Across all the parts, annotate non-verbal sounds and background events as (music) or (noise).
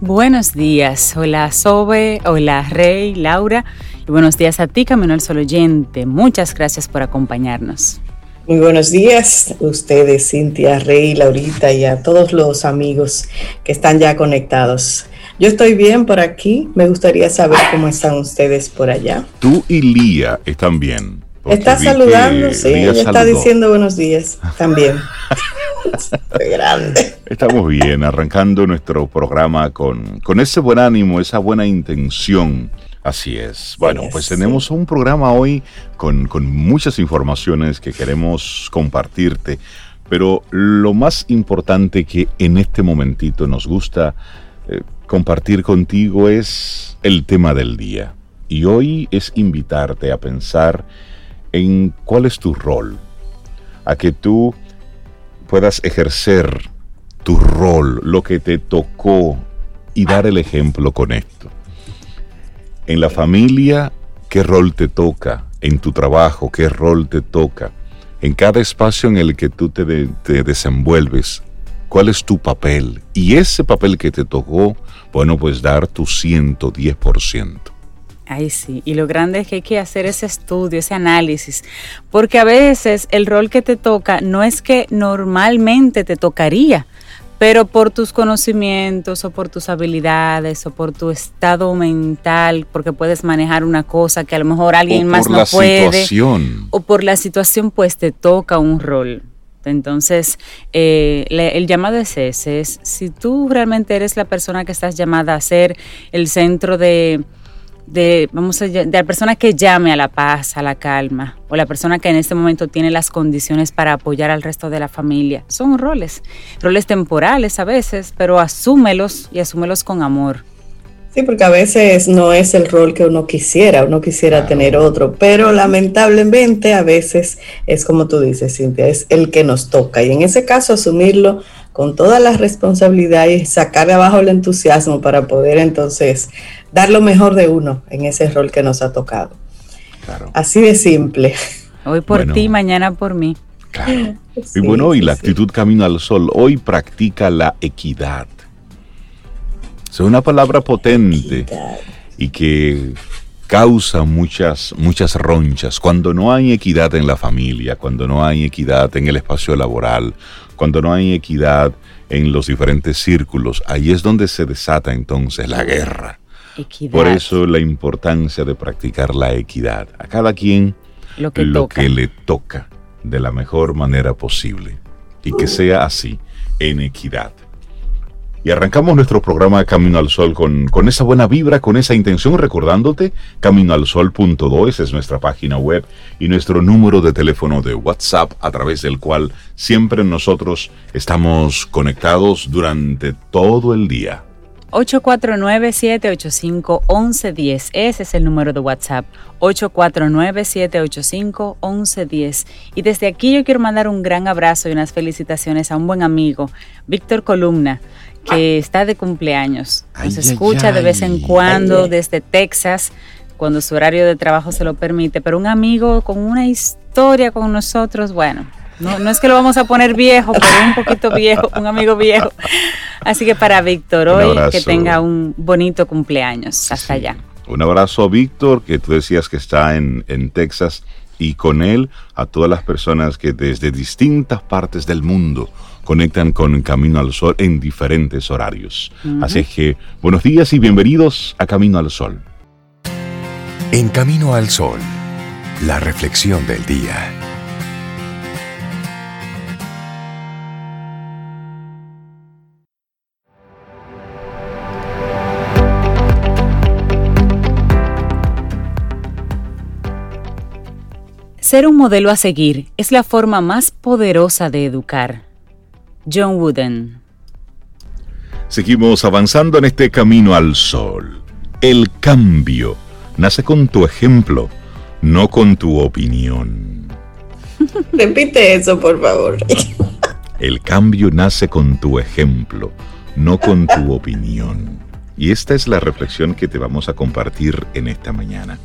Buenos días, hola Sobe, hola Rey, Laura y buenos días a ti Camino al Sol oyente. Muchas gracias por acompañarnos. Muy buenos días a ustedes, Cintia, Rey, Laurita y a todos los amigos que están ya conectados. Yo estoy bien por aquí, me gustaría saber cómo están ustedes por allá. Tú y Lía están bien. Está saludando, sí, ella está diciendo buenos días también. (laughs) grande. Estamos bien, arrancando nuestro programa con, con ese buen ánimo, esa buena intención. Así es. Bueno, pues tenemos un programa hoy con, muchas informaciones que queremos compartirte, pero lo más importante que en este momentito nos gusta eh, compartir contigo es el tema del día. Y hoy es invitarte a pensar en cuál es tu rol, a que tú puedas ejercer tu rol, lo que te tocó y dar el ejemplo con esto. En la familia, ¿qué rol te toca? En tu trabajo, ¿qué rol te toca? En cada espacio en el que tú te, desenvuelves, ¿cuál es tu papel? Y ese papel que te tocó, bueno, pues dar tu 110%. Ay, sí, y lo grande es que hay que hacer ese estudio, ese análisis, porque a veces el rol que te toca no es que normalmente te tocaría, pero por tus conocimientos o por tus habilidades o por tu estado mental, porque puedes manejar una cosa que a lo mejor alguien más no puede, o por la situación, pues te toca un rol. Entonces, eh, el llamado es ese, es si tú realmente eres la persona que estás llamada a ser el centro de de, vamos a, de la persona que llame a la paz, a la calma, o la persona que en este momento tiene las condiciones para apoyar al resto de la familia. Son roles, roles temporales a veces, pero asúmelos y asúmelos con amor. Sí, porque a veces no es el rol que uno quisiera, uno quisiera tener otro, pero lamentablemente a veces es como tú dices, Cintia, es el que nos toca. Y en ese caso asumirlo con toda la responsabilidad y sacar de abajo el entusiasmo para poder entonces dar lo mejor de uno en ese rol que nos ha tocado. Así de simple. Hoy por ti, mañana por mí. Claro. (laughs) y bueno, y la actitud Camino al Sol hoy practica la equidad. Es una palabra potente y que causa muchas, muchas ronchas. Cuando no hay equidad en la familia, cuando no hay equidad en el espacio laboral, cuando no hay equidad en los diferentes círculos, ahí es donde se desata entonces la guerra. Por eso la importancia de practicar la equidad. A cada quien lo que, le toca de la mejor manera posible. Y que sea así, en equidad. Y arrancamos nuestro programa Camino al Sol con, con esa buena vibra, con esa intención, recordándote, caminoalsol.do, esa es nuestra página web y nuestro número de teléfono de WhatsApp a través del cual siempre nosotros estamos conectados durante todo el día. 849-785-1110. Ese es el número de WhatsApp. 849-785-1110. Y desde aquí yo quiero mandar un gran abrazo y unas felicitaciones a un buen amigo, Víctor Columna, que está de cumpleaños. Nos escucha de vez en cuando desde Texas, cuando su horario de trabajo se lo permite. Pero un amigo con una historia con nosotros, bueno, no, no es que lo vamos a poner viejo, pero un poquito viejo, un amigo viejo. Así que para Víctor hoy que tenga un bonito cumpleaños. Hasta allá. Un abrazo a Víctor, que tú decías que está en, Texas, y con él a todas las personas que desde distintas partes del mundo conectan con Camino al Sol en diferentes horarios. Así que buenos días y bienvenidos a Camino al Sol. En Camino al Sol, la reflexión del día. Ser un modelo a seguir es la forma más poderosa de educar. John Wooden. Seguimos avanzando en este camino al sol. El cambio nace con tu ejemplo, no con tu opinión. (laughs) Repite eso, por favor. (laughs) El cambio nace con tu ejemplo, no con tu opinión. Y esta es la reflexión que te vamos a compartir en esta mañana.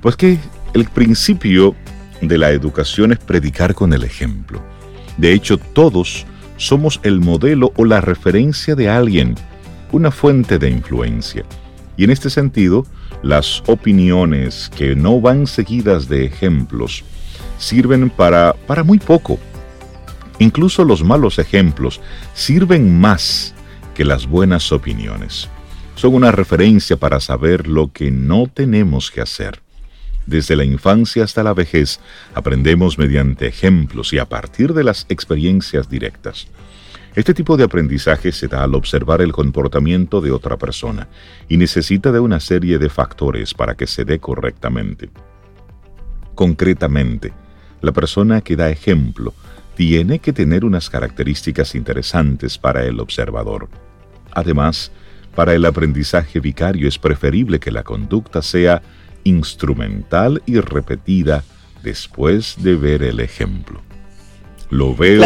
Pues que el principio de la educación es predicar con el ejemplo. De hecho, todos somos el modelo o la referencia de alguien, una fuente de influencia. Y en este sentido, las opiniones que no van seguidas de ejemplos sirven para, para muy poco. Incluso los malos ejemplos sirven más que las buenas opiniones. Son una referencia para saber lo que no tenemos que hacer. Desde la infancia hasta la vejez aprendemos mediante ejemplos y a partir de las experiencias directas. Este tipo de aprendizaje se da al observar el comportamiento de otra persona y necesita de una serie de factores para que se dé correctamente. Concretamente, la persona que da ejemplo tiene que tener unas características interesantes para el observador. Además, para el aprendizaje vicario es preferible que la conducta sea instrumental y repetida después de ver el ejemplo. Lo veo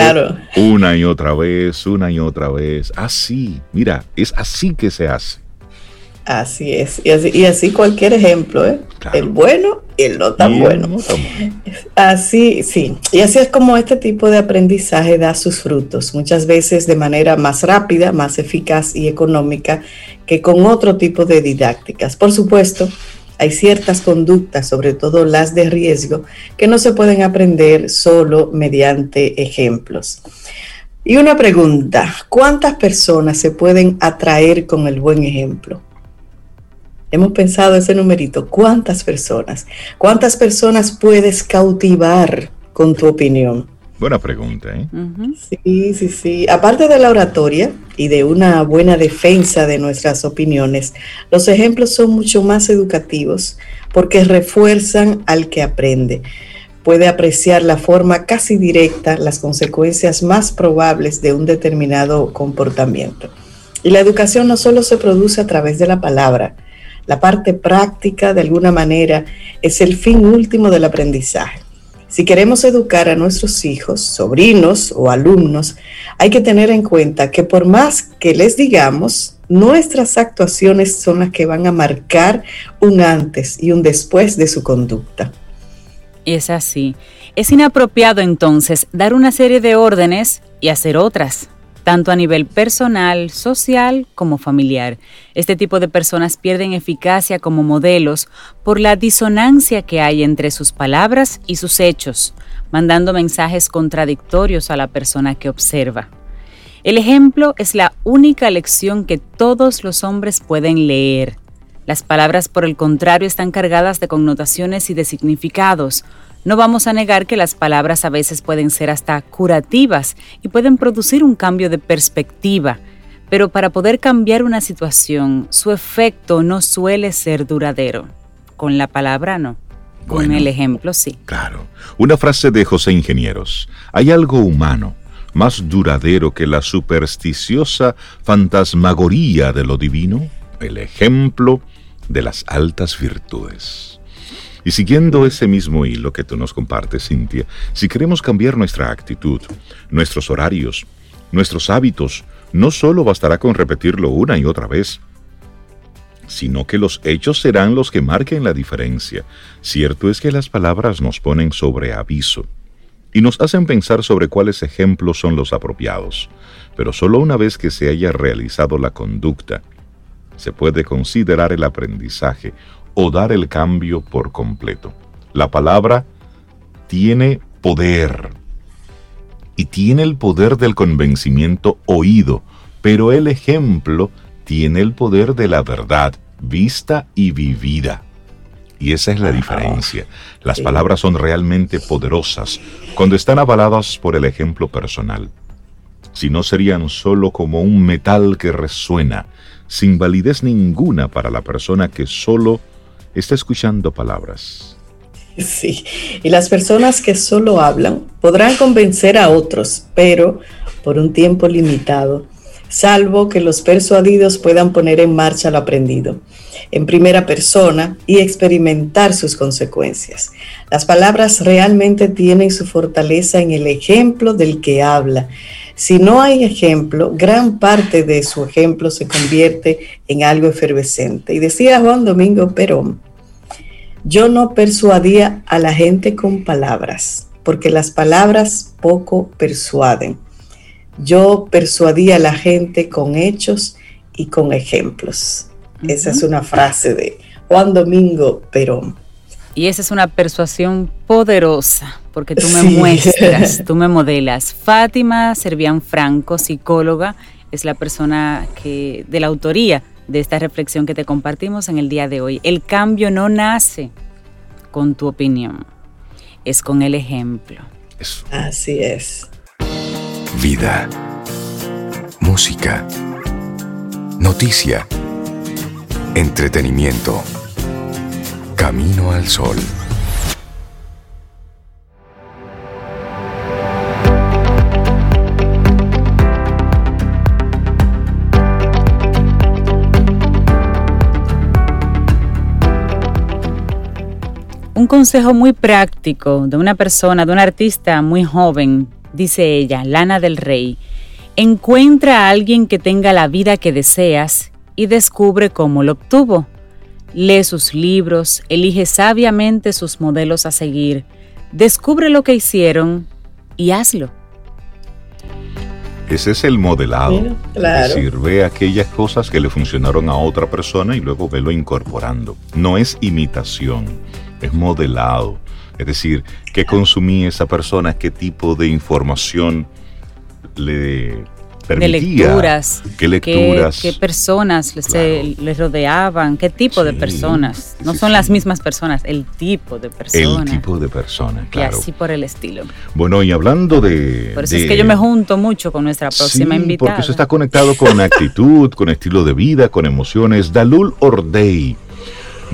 una y otra vez, una y otra vez. Así, mira, es así que se hace. Así es. Y así, cualquier ejemplo, ¿eh? El bueno y el no tan bueno. Así, sí. Y así es como este tipo de aprendizaje da sus frutos, muchas veces de manera más rápida, más eficaz y económica que con otro tipo de didácticas. Por supuesto, hay ciertas conductas, sobre todo las de riesgo, que no se pueden aprender solo mediante ejemplos. Y una pregunta, ¿cuántas personas se pueden atraer con el buen ejemplo? Hemos pensado ese numerito, ¿cuántas personas? ¿Cuántas personas puedes cautivar con tu opinión? Buena pregunta, ¿eh? Sí, sí, sí. Aparte de la oratoria y de una buena defensa de nuestras opiniones, los ejemplos son mucho más educativos porque refuerzan al que aprende. Puede apreciar la forma casi directa, las consecuencias más probables de un determinado comportamiento. Y la educación no solo se produce a través de la palabra, la parte práctica de alguna manera es el fin último del aprendizaje. Si queremos educar a nuestros hijos, sobrinos o alumnos, hay que tener en cuenta que por más que les digamos, nuestras actuaciones son las que van a marcar un antes y un después de su conducta. Es así. Es inapropiado entonces dar una serie de órdenes y hacer otras tanto a nivel personal, social como familiar. Este tipo de personas pierden eficacia como modelos por la disonancia que hay entre sus palabras y sus hechos, mandando mensajes contradictorios a la persona que observa. El ejemplo es la única lección que todos los hombres pueden leer. Las palabras, por el contrario, están cargadas de connotaciones y de significados, no vamos a negar que las palabras a veces pueden ser hasta curativas y pueden producir un cambio de perspectiva, pero para poder cambiar una situación, su efecto no suele ser duradero. Con la palabra no. Con el ejemplo sí. Claro. Una frase de José Ingenieros. Hay algo humano más duradero que la supersticiosa fantasmagoría de lo divino, el ejemplo de las altas virtudes. Y siguiendo ese mismo hilo que tú nos compartes, Cintia, si queremos cambiar nuestra actitud, nuestros horarios, nuestros hábitos, no solo bastará con repetirlo una y otra vez, sino que los hechos serán los que marquen la diferencia. Cierto es que las palabras nos ponen sobre aviso y nos hacen pensar sobre cuáles ejemplos son los apropiados, pero solo una vez que se haya realizado la conducta, se puede considerar el aprendizaje o dar el cambio por completo. La palabra tiene poder y tiene el poder del convencimiento oído, pero el ejemplo tiene el poder de la verdad vista y vivida. Y esa es la diferencia. Las palabras son realmente poderosas cuando están avaladas por el ejemplo personal. Si no serían solo como un metal que resuena, sin validez ninguna para la persona que solo está escuchando palabras. Sí, y las personas que solo hablan podrán convencer a otros, pero por un tiempo limitado, salvo que los persuadidos puedan poner en marcha lo aprendido en primera persona y experimentar sus consecuencias. Las palabras realmente tienen su fortaleza en el ejemplo del que habla. Si no hay ejemplo, gran parte de su ejemplo se convierte en algo efervescente. Y decía Juan Domingo Perón, yo no persuadía a la gente con palabras, porque las palabras poco persuaden. Yo persuadía a la gente con hechos y con ejemplos. Esa es una frase de Juan Domingo Perón. Y esa es una persuasión poderosa, porque tú me muestras, (laughs) tú me modelas. Fátima Servián Franco, psicóloga, es la persona que de la autoría de esta reflexión que te compartimos en el día de hoy. El cambio no nace con tu opinión, es con el ejemplo. Así es. Vida. Música. Noticia. Entretenimiento. Camino al sol. Consejo muy práctico de una persona, de un artista muy joven, dice ella, Lana del Rey. Encuentra a alguien que tenga la vida que deseas y descubre cómo lo obtuvo. Lee sus libros, elige sabiamente sus modelos a seguir, descubre lo que hicieron y hazlo. Ese es el modelado. Es decir, ve aquellas cosas que le funcionaron a otra persona y luego velo incorporando. No es imitación es modelado. Es decir, qué consumía esa persona, qué tipo de información le permitía. De lecturas. ¿Qué lecturas? ¿Qué, personas les, rodeaban? ¿Qué tipo de personas? No son las mismas personas, el tipo de persona. El tipo de persona, claro. Y así por el estilo. Bueno, y hablando de... Por eso es que yo me junto mucho con nuestra próxima invitada. porque eso está conectado con actitud, con estilo de vida, con emociones. Dalul Ordey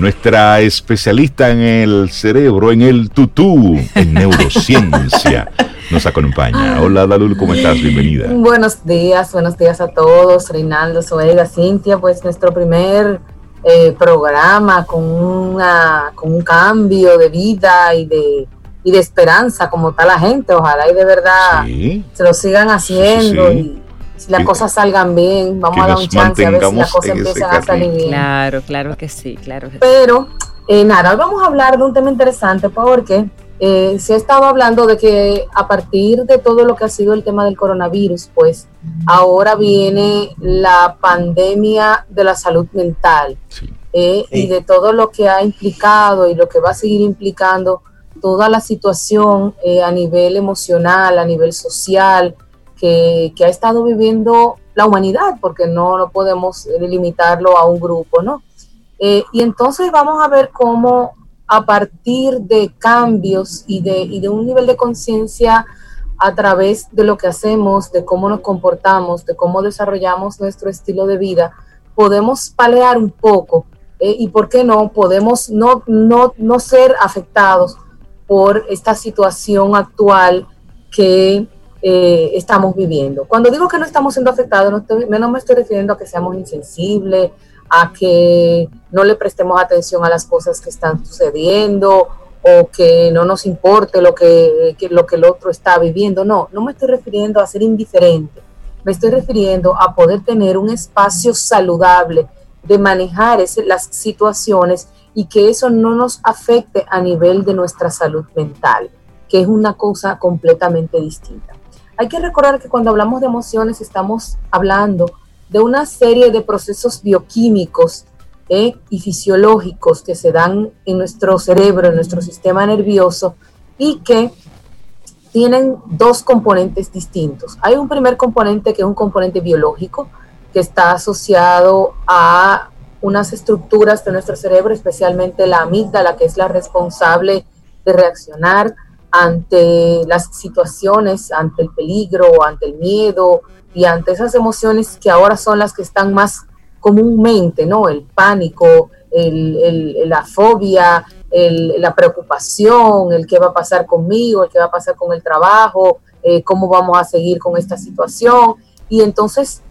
nuestra especialista en el cerebro, en el tutú, en (laughs) neurociencia. Nos acompaña. Hola, Dalul, ¿cómo estás? Bienvenida. Buenos días, buenos días a todos. Reinaldo, Zoega, Cintia, pues nuestro primer eh, programa con, una, con un cambio de vida y de, y de esperanza como está la gente. Ojalá y de verdad se lo sigan haciendo y si las cosas salgan bien, vamos a dar un chance a ver si las cosas empiezan a salir bien. Claro, claro que sí, claro Pero, eh, nada, hoy vamos a hablar de un tema interesante porque eh, se ha estado hablando de que a partir de todo lo que ha sido el tema del coronavirus, pues ahora viene la pandemia de la salud mental eh, y de todo lo que ha implicado y lo que va a seguir implicando toda la situación a nivel emocional, a nivel social, que, ha estado viviendo la humanidad, porque no, no podemos limitarlo a un grupo, ¿no? Eh, y entonces vamos a ver cómo a partir de cambios y de, y de un nivel de conciencia a través de lo que hacemos, de cómo nos comportamos, de cómo desarrollamos nuestro estilo de vida, podemos palear un poco eh, y, ¿por qué no? Podemos no, no, no ser afectados por esta situación actual que eh, estamos viviendo. Cuando digo que no estamos siendo afectados, no, me estoy refiriendo a que seamos insensibles, a que no le prestemos atención a las cosas que están sucediendo o que no nos importe lo que, lo que el otro está viviendo. No, no me estoy refiriendo a ser indiferente. Me estoy refiriendo a poder tener un espacio saludable de manejar las situaciones y que eso no nos afecte a nivel de nuestra salud mental, que es una cosa completamente distinta. Hay que recordar que cuando hablamos de emociones estamos hablando de una serie de procesos bioquímicos eh, y fisiológicos que se dan en nuestro cerebro, en nuestro sistema nervioso y que tienen dos componentes distintos. Hay un primer componente que es un componente biológico que está asociado a unas estructuras de nuestro cerebro, especialmente la amígdala, que es la responsable de reaccionar ante las situaciones, ante el peligro, ante el miedo y ante esas emociones que ahora son las que están más comúnmente, ¿no? El pánico, el, la fobia, la preocupación, el qué va a pasar conmigo, el qué va a pasar con el trabajo, eh, cómo vamos a seguir con esta situación. Y entonces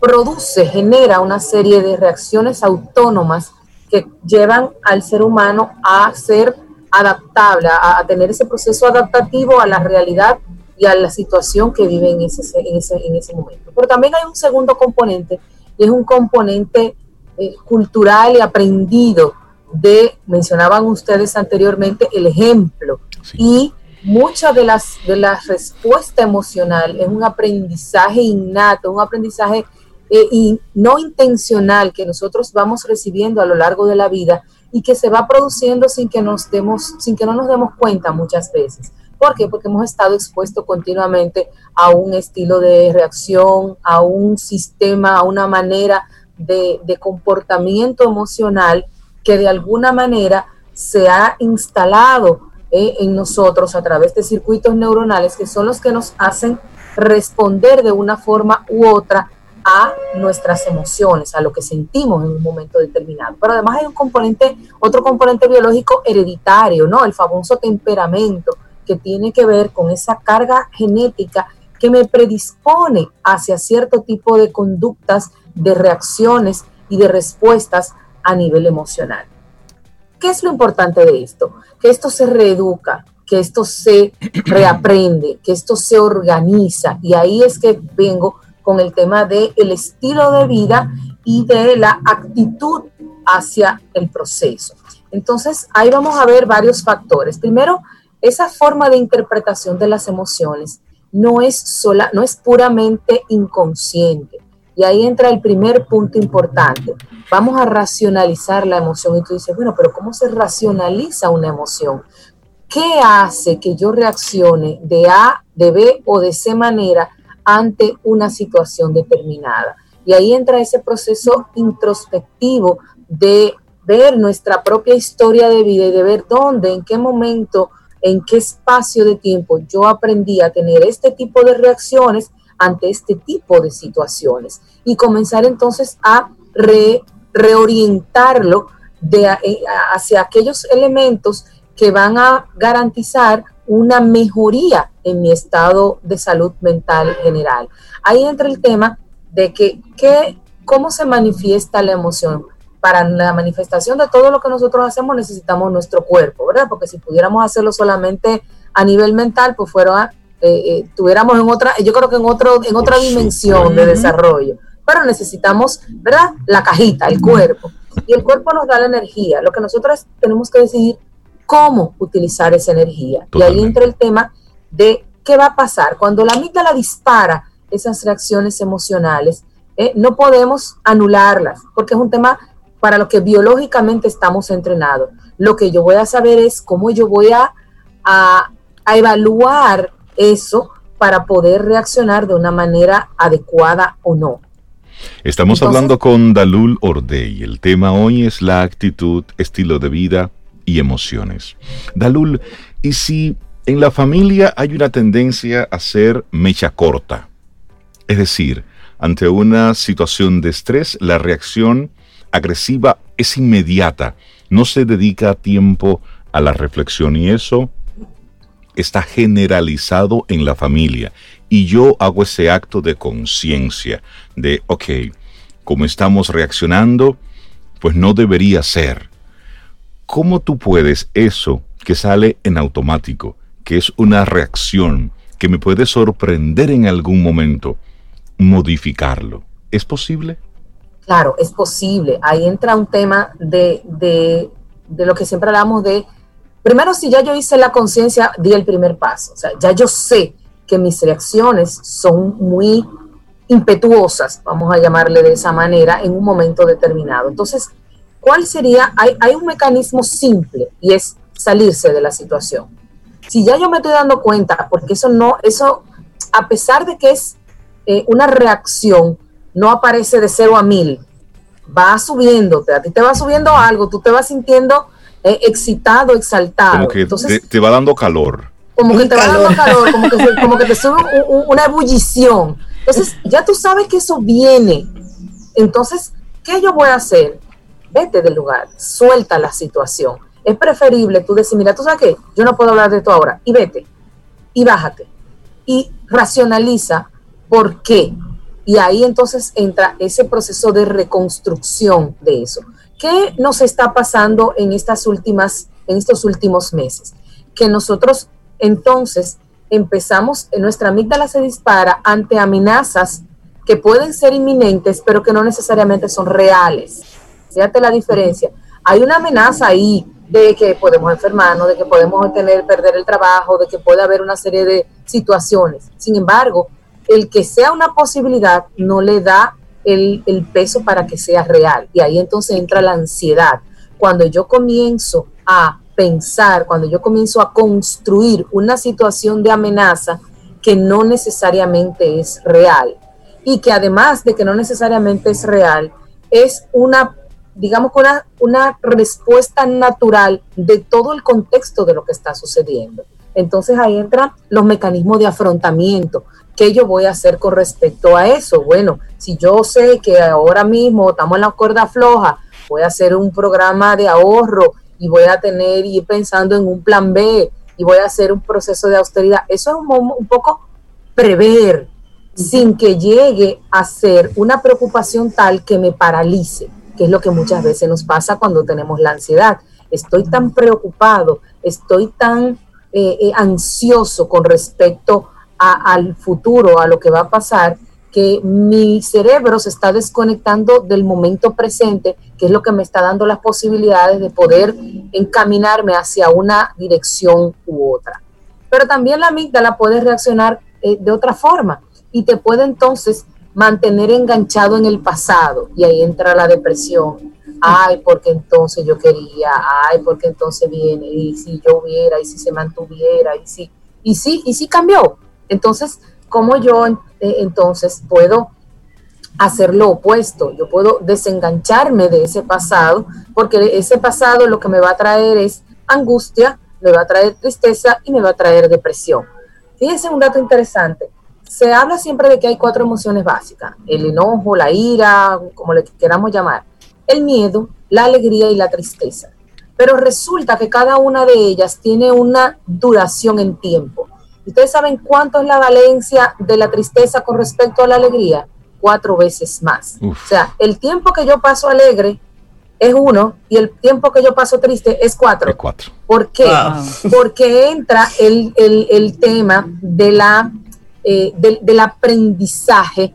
produce, genera una serie de reacciones autónomas que llevan al ser humano a ser adaptable, a, tener ese proceso adaptativo a la realidad y a la situación que vive en ese, en ese, en ese momento. Pero también hay un segundo componente, y es un componente eh, cultural y aprendido de, mencionaban ustedes anteriormente, el ejemplo. Y mucha de las de la respuesta emocional es un aprendizaje innato, un aprendizaje eh, y no intencional que nosotros vamos recibiendo a lo largo de la vida y que se va produciendo sin que nos demos, sin que no nos demos cuenta muchas veces. ¿Por qué? Porque hemos estado expuestos continuamente a un estilo de reacción, a un sistema, a una manera de, de comportamiento emocional que de alguna manera se ha instalado eh, en nosotros a través de circuitos neuronales que son los que nos hacen responder de una forma u otra a nuestras emociones, a lo que sentimos en un momento determinado. Pero además hay un componente, otro componente biológico hereditario, ¿no? El famoso temperamento que tiene que ver con esa carga genética que me predispone hacia cierto tipo de conductas, de reacciones y de respuestas a nivel emocional. ¿Qué es lo importante de esto? Que esto se reeduca, que esto se reaprende, que esto se organiza. Y ahí es que vengo con el tema del el estilo de vida y de la actitud hacia el proceso. Entonces, ahí vamos a ver varios factores. Primero, esa forma de interpretación de las emociones no es sola, no es puramente inconsciente. Y ahí entra el primer punto importante. Vamos a racionalizar la emoción. Y tú dices, bueno, pero ¿cómo se racionaliza una emoción? ¿Qué hace que yo reaccione de A, de B o de C manera ante una situación determinada? Y ahí entra ese proceso introspectivo de ver nuestra propia historia de vida y de ver dónde, en qué momento, en qué espacio de tiempo yo aprendí a tener este tipo de reacciones ante este tipo de situaciones y comenzar entonces a reorientarlo eh, hacia aquellos elementos que van a garantizar una mejoría en mi estado de salud mental general. Ahí entra el tema de que, cómo se manifiesta la emoción. Para la manifestación de todo lo que nosotros hacemos necesitamos nuestro cuerpo, ¿verdad? Porque si pudiéramos hacerlo solamente a nivel mental, pues fuera eh, eh, tuviéramos en otra, yo creo que en otro, en otra dimensión de desarrollo. Pero necesitamos, ¿verdad? La cajita, el cuerpo. Y el cuerpo nos da la energía. Lo que nosotros tenemos que decidir cómo utilizar esa energía. Y ahí entra el tema de qué va a pasar. Cuando la amígdala dispara esas reacciones emocionales, eh, no podemos anularlas, porque es un tema para lo que biológicamente estamos entrenados. Lo que yo voy a saber es cómo yo voy a, a, a evaluar eso para poder reaccionar de una manera adecuada o no. Estamos hablando con Dalul Ordey. El tema hoy es la actitud, estilo de vida y emociones. Dalul, ¿y si en la familia hay una tendencia a ser mecha corta? Es decir, ante una situación de estrés, la reacción agresiva es inmediata, no se dedica tiempo a la reflexión y eso está generalizado en la familia. Y yo hago ese acto de conciencia, de, ok, como estamos reaccionando, pues no debería ser. ¿Cómo tú puedes eso que sale en automático, que es una reacción que me puede sorprender en algún momento, modificarlo? ¿Es posible? Claro, es posible. Ahí entra un tema de, de, de lo que siempre hablamos de Primero, si ya yo hice la conciencia, di el primer paso. O sea, ya yo sé que mis reacciones son muy impetuosas, vamos a llamarle de esa manera, en un momento determinado. Entonces, ¿cuál sería? Hay, hay un mecanismo simple y es salirse de la situación. Si ya yo me estoy dando cuenta, porque eso no, eso, a pesar de que es eh, una reacción, no aparece de cero a mil, va subiéndote, a ti te va subiendo algo, tú te vas sintiendo eh, excitado, exaltado. Como que Entonces, te, va dando calor. Como que te va dando calor, (laughs) como que, te sube una ebullición. Entonces, ya tú sabes que eso viene. Entonces, ¿qué yo voy a hacer? Vete del lugar, suelta la situación. es preferible tú decir, mira, tú sabes qué, yo no puedo hablar de esto ahora, y vete, y bájate, y racionaliza por qué. Y ahí entonces entra ese proceso de reconstrucción de eso. ¿Qué nos está pasando en estas últimas, en estos últimos meses? Que nosotros entonces empezamos, nuestra amígdala se dispara ante amenazas que pueden ser inminentes, pero que no necesariamente son reales. Fíjate la diferencia. Hay una amenaza ahí de que podemos enfermarnos, de que podemos tener, perder el trabajo, de que puede haber una serie de situaciones. Sin embargo, el que sea una posibilidad no le da el, el peso para que sea real. Y ahí entonces entra la ansiedad. Cuando yo comienzo a pensar, cuando yo comienzo a construir una situación de amenaza que no necesariamente es real y que además de que no necesariamente es real, es una, digamos, una, una respuesta natural de todo el contexto de lo que está sucediendo. Entonces ahí entran los mecanismos de afrontamiento. ¿Qué yo voy a hacer con respecto a eso? Bueno, si yo sé que ahora mismo estamos en la cuerda floja, voy a hacer un programa de ahorro y voy a tener, ir pensando en un plan B y voy a hacer un proceso de austeridad. Eso es un, un poco prever, sin que llegue a ser una preocupación tal que me paralice, que es lo que muchas veces nos pasa cuando tenemos la ansiedad. Estoy tan preocupado, estoy tan eh, eh, ansioso con respecto al futuro, a lo que va a pasar, que mi cerebro se está desconectando del momento presente, que es lo que me está dando las posibilidades de poder encaminarme hacia una dirección u otra. Pero también la amígdala puede reaccionar eh, de otra forma y te puede entonces mantener enganchado en el pasado y ahí entra la depresión. Ay, porque entonces yo quería, ay, porque entonces viene, y si yo hubiera, y si se mantuviera, y si, y sí, y si cambió. Entonces, ¿cómo yo eh, entonces puedo hacer lo opuesto? Yo puedo desengancharme de ese pasado, porque ese pasado lo que me va a traer es angustia, me va a traer tristeza y me va a traer depresión. Fíjense un dato interesante se habla siempre de que hay cuatro emociones básicas, el enojo, la ira, como le queramos llamar, el miedo, la alegría y la tristeza. Pero resulta que cada una de ellas tiene una duración en tiempo. ¿Ustedes saben cuánto es la valencia de la tristeza con respecto a la alegría? Cuatro veces más. O sea, el tiempo que yo paso alegre es uno y el tiempo que yo paso triste es cuatro. Es cuatro. ¿Por qué? Porque entra el, el tema de la eh, del, aprendizaje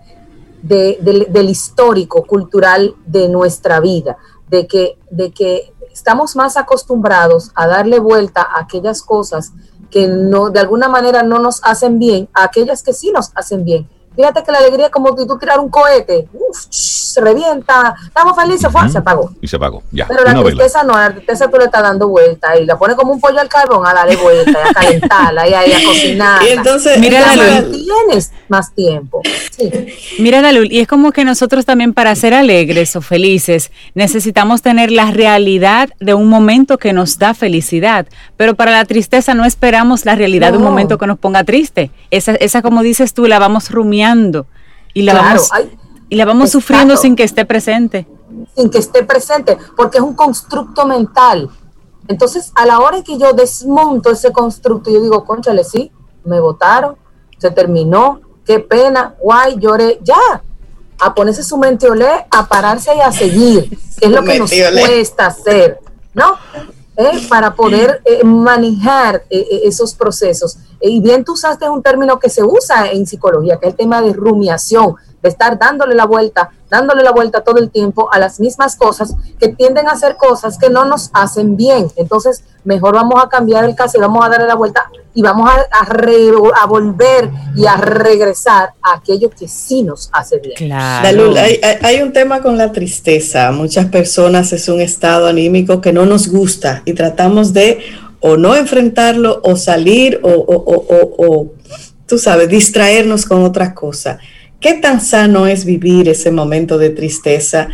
del, histórico, cultural de nuestra vida, de que, de que estamos más acostumbrados a darle vuelta a aquellas cosas que no, de alguna manera no nos hacen bien, a aquellas que sí nos hacen bien. Fíjate que la alegría es como si tú tirar un cohete, uf, se revienta, estamos felices, se apagó. Y se apagó, ya. Pero la tristeza no, la tristeza tú le estás dando vuelta y la pones como un pollo al carbón a darle vuelta y a calentarla y a, a cocinar. Y entonces, mira la tienes más tiempo. Sí. Mira la y es como que nosotros también para ser alegres o felices necesitamos tener la realidad de un momento que nos da felicidad, pero para la tristeza no esperamos la realidad de un momento que nos ponga triste. Esa, esa como dices tú, la vamos rumiando y la vamos, y la vamos sufriendo sin que esté presente. Sin que esté presente, porque es un constructo mental. Entonces, a la hora que yo desmonto ese constructo, yo digo, conchale, sí, me votaron, se terminó, qué pena, guay, lloré, ya, a ponerse su mente olé, a pararse y a seguir, es lo que nos cuesta hacer, ¿no? ¿Eh? para poder eh, manejar eh, esos procesos. Y bien tú usaste un término que se usa en psicología, que es el tema de rumiación, de estar dándole la vuelta, dándole la vuelta todo el tiempo a las mismas cosas que tienden a ser cosas que no nos hacen bien. Entonces, mejor vamos a cambiar el caso y vamos a darle la vuelta y vamos a, a, volver y a regresar a aquello que sí nos hace bien. Claro. hay, hay, un tema con la tristeza. Muchas personas es un estado anímico que no nos gusta y tratamos de o no enfrentarlo o salir o, o, o tú sabes, distraernos con otras cosas. ¿Qué tan sano es vivir ese momento de tristeza?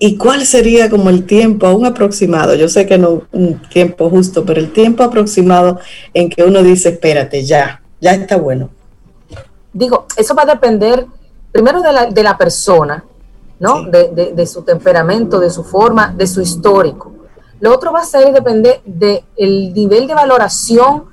¿Y cuál sería como el tiempo, un aproximado? Yo sé que no un tiempo justo, pero el tiempo aproximado en que uno dice, espérate, ya, ya está bueno. Digo, eso va a depender primero de la, de la persona, ¿no? De, de, su temperamento, de su forma, de su histórico. Lo otro va a ser depende del nivel de valoración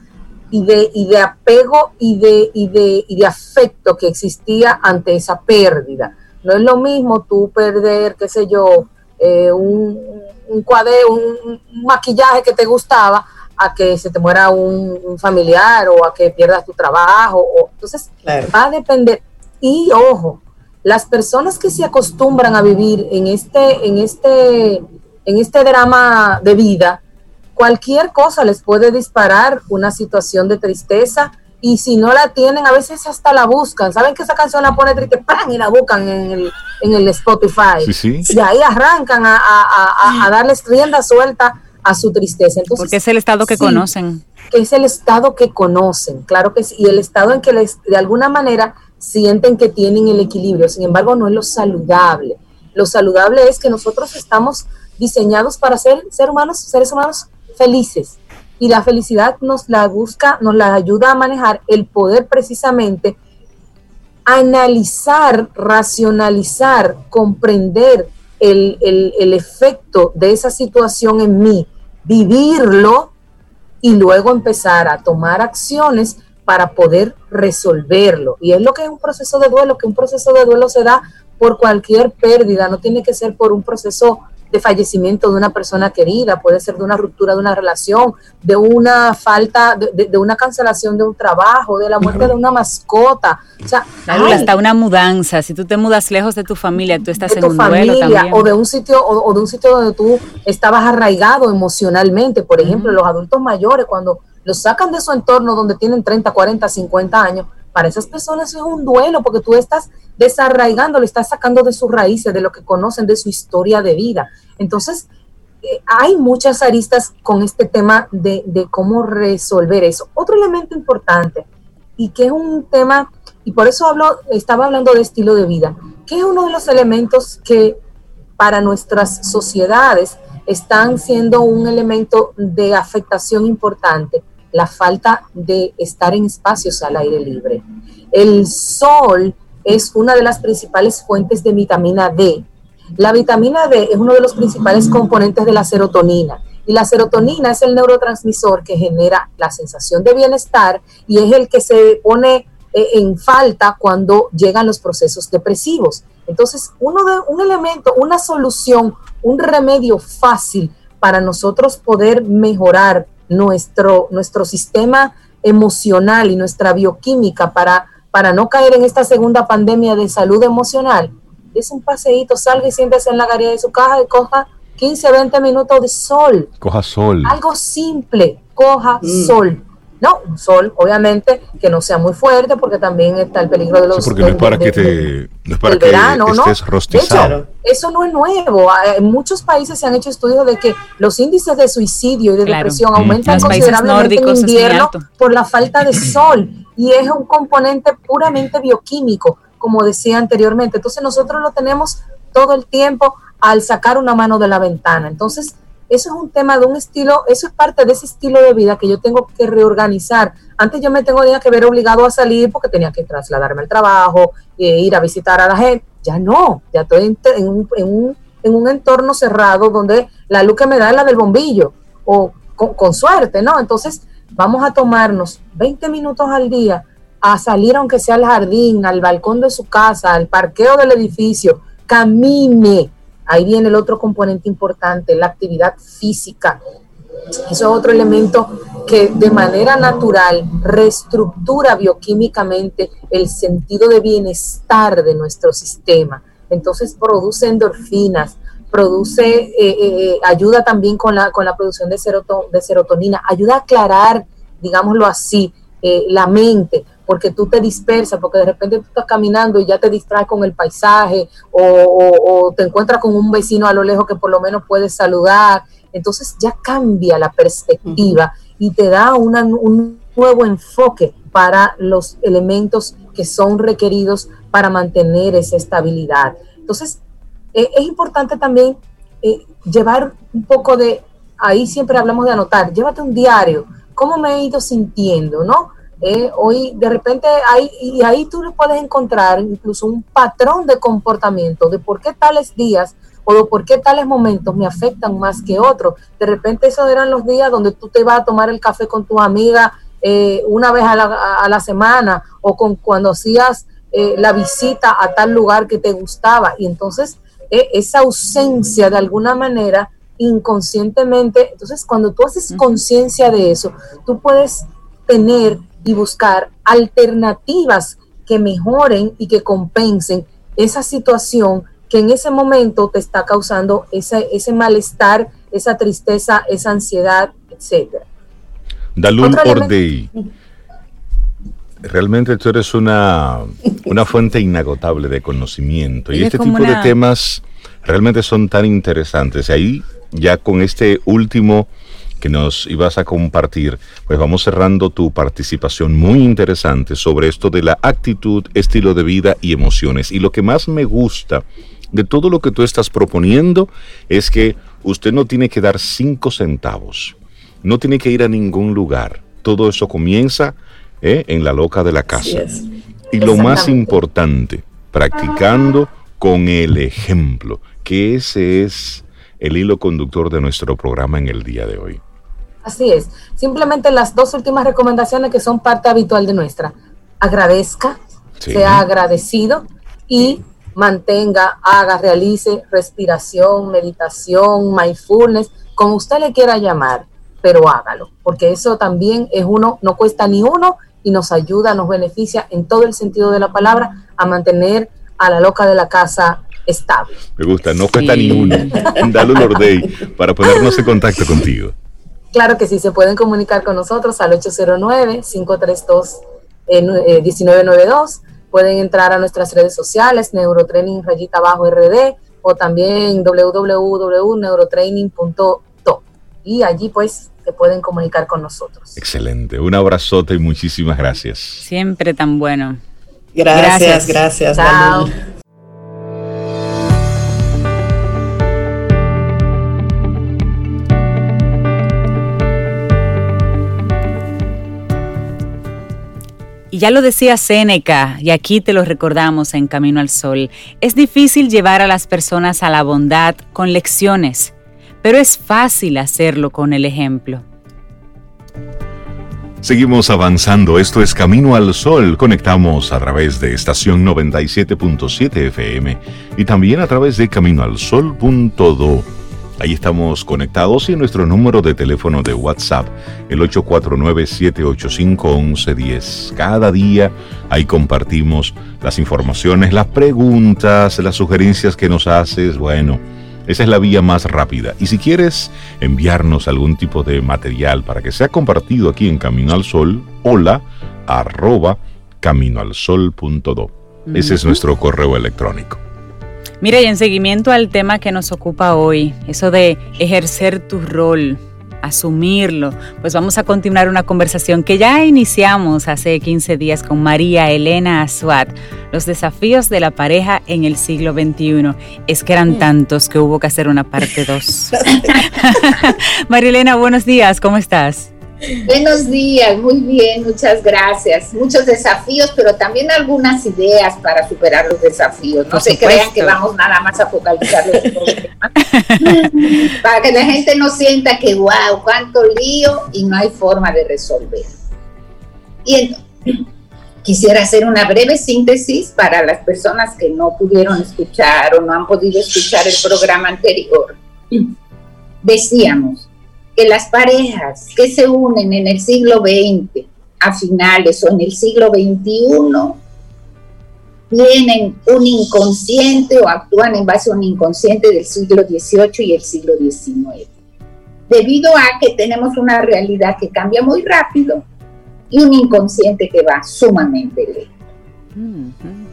y de, y de apego y de, y, de, y de afecto que existía ante esa pérdida. No es lo mismo tú perder, qué sé yo, eh, un, un cuadro, un, maquillaje que te gustaba, a que se te muera un, familiar o a que pierdas tu trabajo. O, entonces, va a depender. Y ojo, las personas que se acostumbran a vivir en este, en este, en este drama de vida, cualquier cosa les puede disparar una situación de tristeza y si no la tienen, a veces hasta la buscan. Saben que esa canción la pone triste, ¡pam! y la buscan en el, en el Spotify. Y ahí arrancan a, a, a, darles rienda suelta a su tristeza. Entonces, Porque es el estado que conocen. Que es el estado que conocen, claro que sí. Y el estado en que les, de alguna manera sienten que tienen el equilibrio. Sin embargo, no es lo saludable. Lo saludable es que nosotros estamos diseñados para ser, ser humanos, seres humanos felices. Y la felicidad nos la busca, nos la ayuda a manejar el poder precisamente analizar, racionalizar, comprender el, el, efecto de esa situación en mí, vivirlo y luego empezar a tomar acciones para poder resolverlo. Y es lo que es un proceso de duelo, que un proceso de duelo se da por cualquier pérdida, no tiene que ser por un proceso de fallecimiento de una persona querida, puede ser de una ruptura de una relación, de una falta, de, una cancelación de un trabajo, de la muerte de una mascota. O sea, hasta una mudanza. Si tú te mudas lejos de tu familia, tú estás en un familia, también. O de un sitio, o, de un sitio donde tú estabas arraigado emocionalmente. Por ejemplo, los adultos mayores, cuando los sacan de su entorno donde tienen 30, 40, 50 años, para esas personas es un duelo porque tú estás desarraigando, le estás sacando de sus raíces, de lo que conocen, de su historia de vida. Entonces, eh, hay muchas aristas con este tema de, de, cómo resolver eso. Otro elemento importante y que es un tema, y por eso hablo, estaba hablando de estilo de vida, que es uno de los elementos que para nuestras sociedades están siendo un elemento de afectación importante la falta de estar en espacios al aire libre. El sol es una de las principales fuentes de vitamina D. La vitamina D es uno de los principales componentes de la serotonina. Y la serotonina es el neurotransmisor que genera la sensación de bienestar y es el que se pone eh, en falta cuando llegan los procesos depresivos. Entonces, uno de, un elemento, una solución, un remedio fácil para nosotros poder mejorar nuestro, nuestro sistema emocional y nuestra bioquímica para, para no caer en esta segunda pandemia de salud emocional, es un paseíto, salga y siéntese en la galería de su caja y coja 15, 20 minutos de sol. Coja sol. Algo simple, coja mm. sol. No, un sol, obviamente, que no sea muy fuerte, porque también está el peligro de los. Sí, porque no es para que te. No es para que verano, estés rostizado. eso no es nuevo. Ah, en muchos países se han hecho estudios de que los índices de suicidio y de depresión mm. aumentan considerablemente en invierno por la falta de sol. Y es un componente puramente bioquímico, como decía anteriormente. Entonces, nosotros lo tenemos todo el tiempo al sacar una mano de la ventana. Entonces, eso es un tema de un estilo, eso es parte de ese estilo de vida que yo tengo que reorganizar. Antes yo me tengo que ver obligado a salir porque tenía que trasladarme al trabajo, e ir a visitar a la gente. Ya no, ya estoy en, un, en, un, en un entorno cerrado donde la luz que me da es la del bombillo, o con, suerte, ¿no? Entonces vamos a tomarnos 20 minutos al día a salir aunque sea al jardín, al balcón de su casa, al parqueo del edificio, camine, Ahí viene el otro componente importante, la actividad física. Eso es otro elemento que de manera natural reestructura bioquímicamente el sentido de bienestar de nuestro sistema. Entonces produce endorfinas, produce, eh, eh, eh, ayuda también con la, con la producción de, de serotonina, ayuda a aclarar, digámoslo así, la mente, porque tú te dispersas, porque de repente tú estás caminando y ya te distraes con el paisaje o, te encuentras con un vecino a lo lejos que por lo menos puedes saludar. Entonces ya cambia la perspectiva y te da un nuevo enfoque para los elementos que son requeridos para mantener esa estabilidad. Entonces, e, es importante también eh, llevar un poco de, ahí siempre hablamos de anotar, llévate un diario, cómo me he ido sintiendo, ¿no? Eh, hoy de repente hay, y ahí tú puedes encontrar incluso un patrón de comportamiento de por qué tales días o por qué tales momentos me afectan más que otros. De repente esos eran los días donde tú te ibas a tomar el café con tu amiga eh, una vez a la, semana o con cuando hacías eh, la visita a tal lugar que te gustaba. Y entonces eh, esa ausencia de alguna manera inconscientemente, entonces cuando tú haces conciencia de eso, tú puedes tener y buscar alternativas que mejoren y que compensen esa situación que en ese momento te está causando ese, ese malestar, esa tristeza, esa ansiedad, etcétera. Dalun Ordei, realmente tú eres una, una fuente inagotable de conocimiento y este tipo de temas realmente son tan interesantes. Ahí ya con este último que nos ibas a compartir, pues vamos cerrando tu participación muy interesante sobre esto de la actitud, estilo de vida y emociones. Y lo que más me gusta de todo lo que tú estás proponiendo es que usted no tiene que dar cinco centavos, no tiene que ir a ningún lugar. Todo eso comienza ¿eh? en la loca de la casa. Y lo más importante, practicando con el ejemplo, que ese es el hilo conductor de nuestro programa en el día de hoy. Así es. Simplemente las dos últimas recomendaciones que son parte habitual de nuestra. Agradezca, sea agradecido y mantenga, haga, realice respiración, meditación, mindfulness, como usted le quiera llamar, pero hágalo, porque eso también es uno, no cuesta ni uno y nos ayuda, nos beneficia en todo el sentido de la palabra a mantener a la loca de la casa estable. Me gusta, no cuesta ni uno. Dale un ordey para ponernos en contacto contigo. Claro que sí, se pueden comunicar con nosotros al 809-532-1992. Eh, pueden entrar a nuestras redes sociales, Neurotraining Rayita Bajo RD o también www.neurotraining.to. Y allí pues se pueden comunicar con nosotros. Excelente, un abrazote y muchísimas gracias. Siempre tan bueno. Gracias, gracias. gracias Y ya lo decía Séneca, y aquí te lo recordamos en Camino al Sol, es difícil llevar a las personas a la bondad con lecciones, pero es fácil hacerlo con el ejemplo. Seguimos avanzando, esto es Camino al Sol, conectamos a través de estación 97.7 FM y también a través de caminoalsol.do. Ahí estamos conectados y en nuestro número de teléfono de WhatsApp, el 849-785-1110. Cada día ahí compartimos las informaciones, las preguntas, las sugerencias que nos haces. Bueno, esa es la vía más rápida. Y si quieres enviarnos algún tipo de material para que sea compartido aquí en Camino al Sol, hola arroba caminoalsol.do. Ese es nuestro correo electrónico. Mira, y en seguimiento al tema que nos ocupa hoy, eso de ejercer tu rol, asumirlo, pues vamos a continuar una conversación que ya iniciamos hace 15 días con María Elena Azuat, los desafíos de la pareja en el siglo XXI. Es que eran tantos que hubo que hacer una parte 2. (laughs) (laughs) María Elena, buenos días, ¿cómo estás? Buenos días, muy bien, muchas gracias. Muchos desafíos, pero también algunas ideas para superar los desafíos. No se crean que vamos nada más a focalizar los problemas. para que la gente no sienta que, wow, cuánto lío y no hay forma de resolver. Y entonces, quisiera hacer una breve síntesis para las personas que no pudieron escuchar o no han podido escuchar el programa anterior. Decíamos, que las parejas que se unen en el siglo XX a finales o en el siglo XXI tienen un inconsciente o actúan en base a un inconsciente del siglo XVIII y el siglo XIX. Debido a que tenemos una realidad que cambia muy rápido y un inconsciente que va sumamente lento.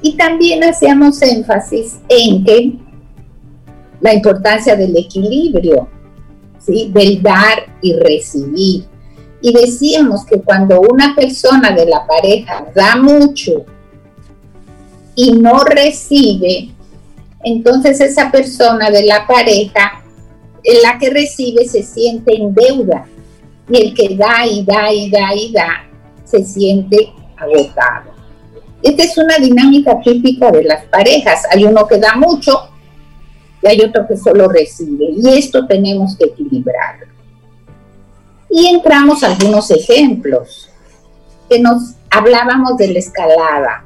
Y también hacíamos énfasis en que la importancia del equilibrio del dar y recibir. Y decíamos que cuando una persona de la pareja da mucho y no recibe, entonces esa persona de la pareja, la que recibe, se siente en deuda. Y el que da y da y da y da, se siente agotado. Esta es una dinámica típica de las parejas. Hay uno que da mucho y hay otro que solo recibe. Y esto tenemos que equilibrar. Y entramos a algunos ejemplos que nos hablábamos de la escalada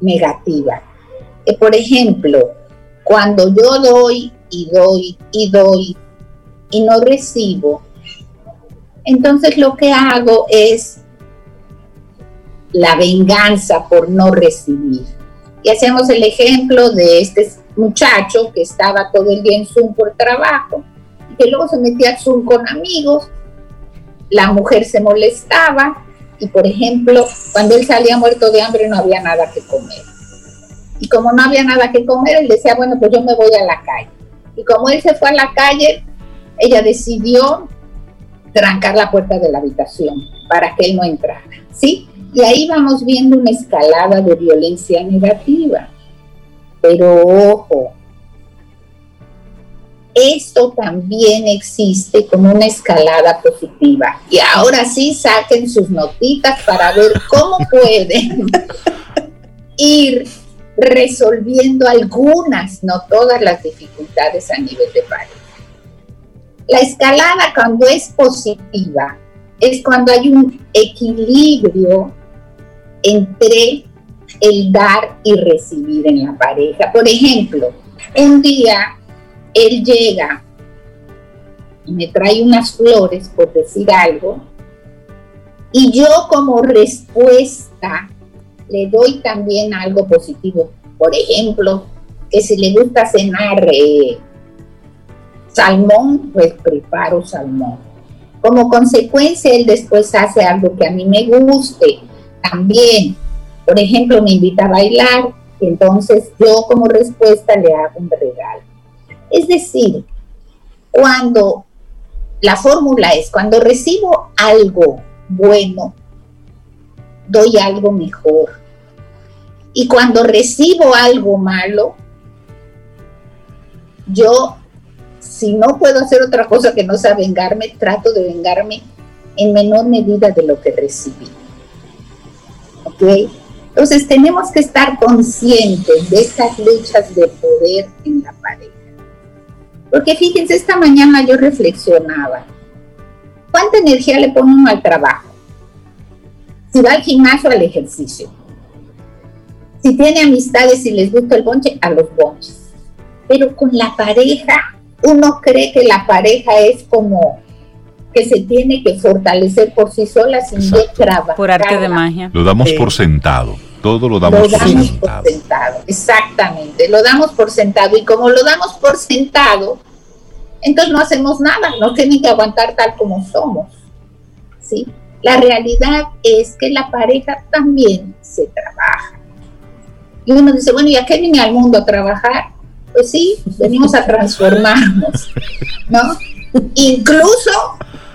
negativa. Que por ejemplo, cuando yo doy y doy y doy y no recibo, entonces lo que hago es la venganza por no recibir. Y hacemos el ejemplo de este muchacho que estaba todo el día en Zoom por trabajo y que luego se metía a Zoom con amigos, la mujer se molestaba y por ejemplo cuando él salía muerto de hambre no había nada que comer. Y como no había nada que comer, él decía, bueno, pues yo me voy a la calle. Y como él se fue a la calle, ella decidió trancar la puerta de la habitación para que él no entrara, ¿sí? Y ahí vamos viendo una escalada de violencia negativa. Pero ojo, esto también existe como una escalada positiva. Y ahora sí saquen sus notitas para ver cómo (laughs) pueden ir resolviendo algunas, no todas las dificultades a nivel de pareja. La escalada cuando es positiva es cuando hay un equilibrio entre el dar y recibir en la pareja. Por ejemplo, un día él llega y me trae unas flores, por decir algo, y yo como respuesta le doy también algo positivo. Por ejemplo, que si le gusta cenar eh, salmón, pues preparo salmón. Como consecuencia, él después hace algo que a mí me guste también. Por ejemplo, me invita a bailar, entonces yo como respuesta le hago un regalo. Es decir, cuando la fórmula es, cuando recibo algo bueno, doy algo mejor. Y cuando recibo algo malo, yo, si no puedo hacer otra cosa que no sea vengarme, trato de vengarme en menor medida de lo que recibí. ¿Ok? Entonces tenemos que estar conscientes de estas luchas de poder en la pareja. Porque fíjense, esta mañana yo reflexionaba, ¿cuánta energía le pone uno al trabajo? si va al gimnasio, al ejercicio. Si tiene amistades y les gusta el bonche, a los bonches. Pero con la pareja, uno cree que la pareja es como que se tiene que fortalecer por sí sola sin trabajar. Por arte de magia. Lo damos por sentado. Todo lo damos, por, sentado. por sentado. Exactamente. Lo damos por sentado. Y como lo damos por sentado, entonces no hacemos nada. No tienen que aguantar tal como somos. ¿Sí? La realidad es que la pareja también se trabaja. Y uno dice, bueno, ¿y a qué vine al mundo a trabajar? Pues sí, venimos a transformarnos, ¿no? Incluso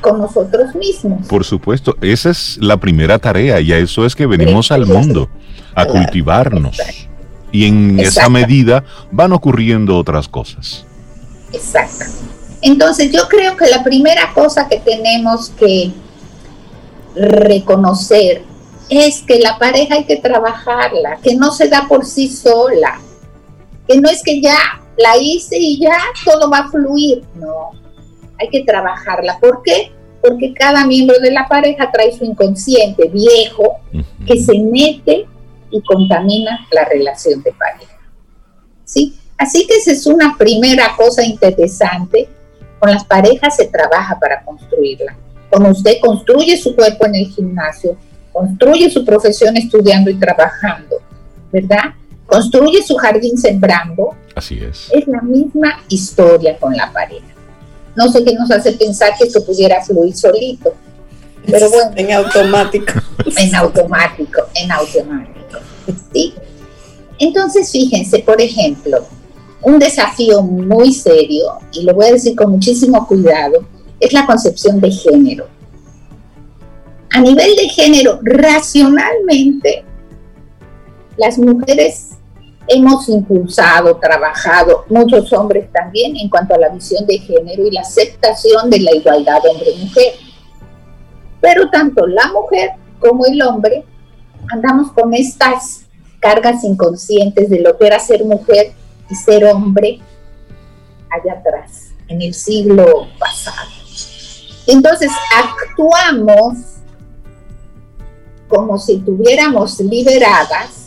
con nosotros mismos. Por supuesto, esa es la primera tarea y a eso es que venimos al mundo, a cultivarnos. Y en esa medida van ocurriendo otras cosas. Exacto. Entonces yo creo que la primera cosa que tenemos que reconocer es que la pareja hay que trabajarla, que no se da por sí sola, que no es que ya la hice y ya todo va a fluir, no, hay que trabajarla. ¿Por qué? Porque cada miembro de la pareja trae su inconsciente viejo que se mete y contamina la relación de pareja. ¿Sí? Así que esa es una primera cosa interesante. Con las parejas se trabaja para construirla. Cuando usted construye su cuerpo en el gimnasio, construye su profesión estudiando y trabajando, ¿verdad? Construye su jardín sembrando. Así es. Es la misma historia con la pareja. No sé qué nos hace pensar que esto pudiera fluir solito. Pero bueno. En automático. En automático, en automático. ¿sí? Entonces, fíjense, por ejemplo, un desafío muy serio, y lo voy a decir con muchísimo cuidado, es la concepción de género. A nivel de género, racionalmente, las mujeres hemos impulsado, trabajado, muchos hombres también, en cuanto a la visión de género y la aceptación de la igualdad hombre-mujer. Pero tanto la mujer como el hombre andamos con estas cargas inconscientes de lo que era ser mujer y ser hombre allá atrás, en el siglo pasado. Entonces actuamos como si tuviéramos liberadas,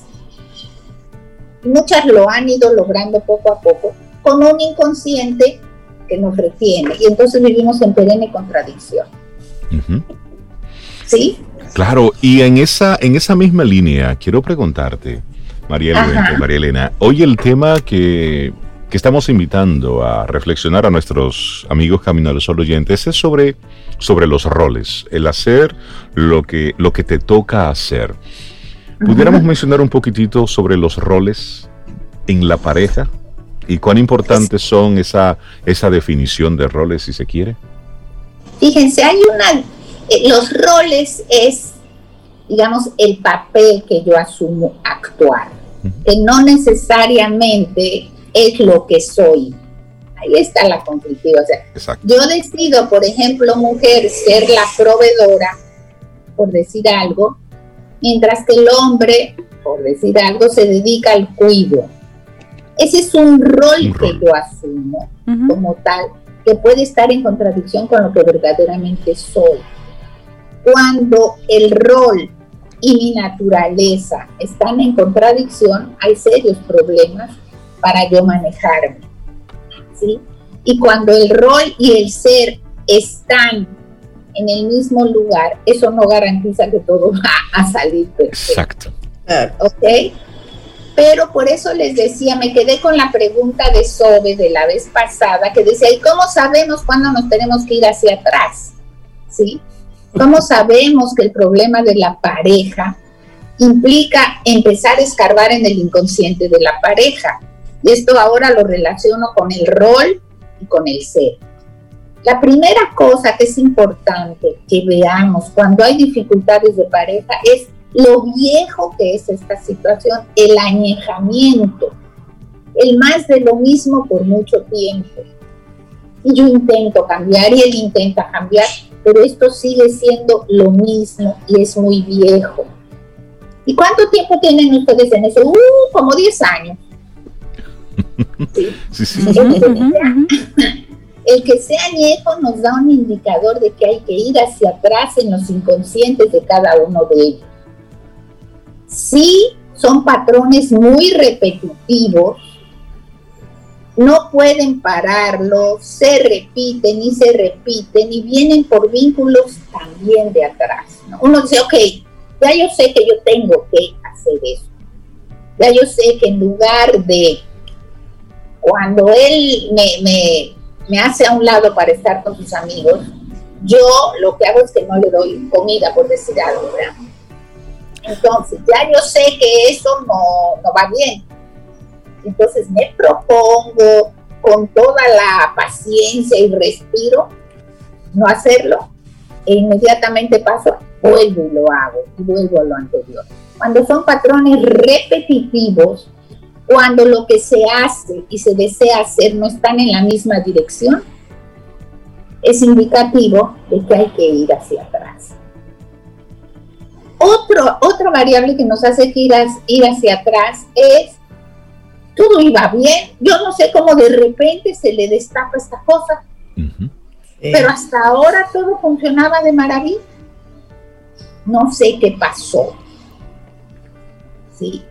muchas lo han ido logrando poco a poco, con un inconsciente que nos retiene y entonces vivimos en perenne contradicción. ¿Sí? Claro, y en esa, en esa misma línea quiero preguntarte, María, María Elena, hoy el tema que, que, estamos invitando a reflexionar a nuestros amigos Camino al Sol oyentes es sobre, sobre los roles, el hacer lo que, lo que te toca hacer. ¿Pudiéramos mencionar un poquitito sobre los roles en la pareja? ¿Y cuán importantes son esa, esa definición de roles, si se quiere? Fíjense, hay una, eh, los roles es, digamos, el papel que yo asumo actuar, que no necesariamente es lo que soy. Ahí está la conflictiva. yo decido, por ejemplo, mujer, ser la proveedora, por decir algo, mientras que el hombre, por decir algo, se dedica al cuido ese es un rol, que yo asumo como tal, que puede estar en contradicción con lo que verdaderamente soy. Cuando el rol y mi naturaleza están en contradicción, hay serios problemas para yo manejarme. ¿sí? Y cuando el rol y el ser están en el mismo lugar, eso no garantiza que todo (laughs) va a salir perfecto. Exacto. ¿Ok? pero por eso les decía, me quedé con la pregunta de Sobe de la vez pasada, que decía, ¿y cómo sabemos cuándo nos tenemos que ir hacia atrás? ¿Sí? ¿Cómo sabemos que el problema de la pareja implica empezar a escarbar en el inconsciente de la pareja? Y esto ahora lo relaciono con el rol y con el ser. La primera cosa que es importante que veamos cuando hay dificultades de pareja es lo viejo que es esta situación, el añejamiento, el más de lo mismo por mucho tiempo. Y yo intento cambiar y él intenta cambiar, pero esto sigue siendo lo mismo y es muy viejo. ¿Y cuánto tiempo tienen ustedes en eso? Uh, como 10 años. (laughs) Sí. Sí, El que sea añejo nos da un indicador de que hay que ir hacia atrás en los inconscientes de cada uno de ellos sí son patrones muy repetitivos, no pueden pararlo, se repiten y se repiten y vienen por vínculos también de atrás. Uno dice, ok, ya yo sé que yo tengo que hacer eso. Ya yo sé que en lugar de cuando él me hace a un lado para estar con sus amigos, yo lo que hago es que no le doy comida, por decir algo, ¿verdad? Entonces, ya yo sé que eso no, va bien. Entonces me propongo con toda la paciencia y respiro no hacerlo e inmediatamente paso, vuelvo y lo hago y vuelvo a lo anterior. Cuando son patrones repetitivos, cuando lo que se hace y se desea hacer no están en la misma dirección, es indicativo de que hay que ir hacia atrás. Otro, otra variable que nos hace que ir, ir hacia atrás es, todo iba bien, yo no sé cómo de repente se le destapa esta cosa, pero hasta ahora todo funcionaba de maravilla. No sé qué pasó. ¿Sí?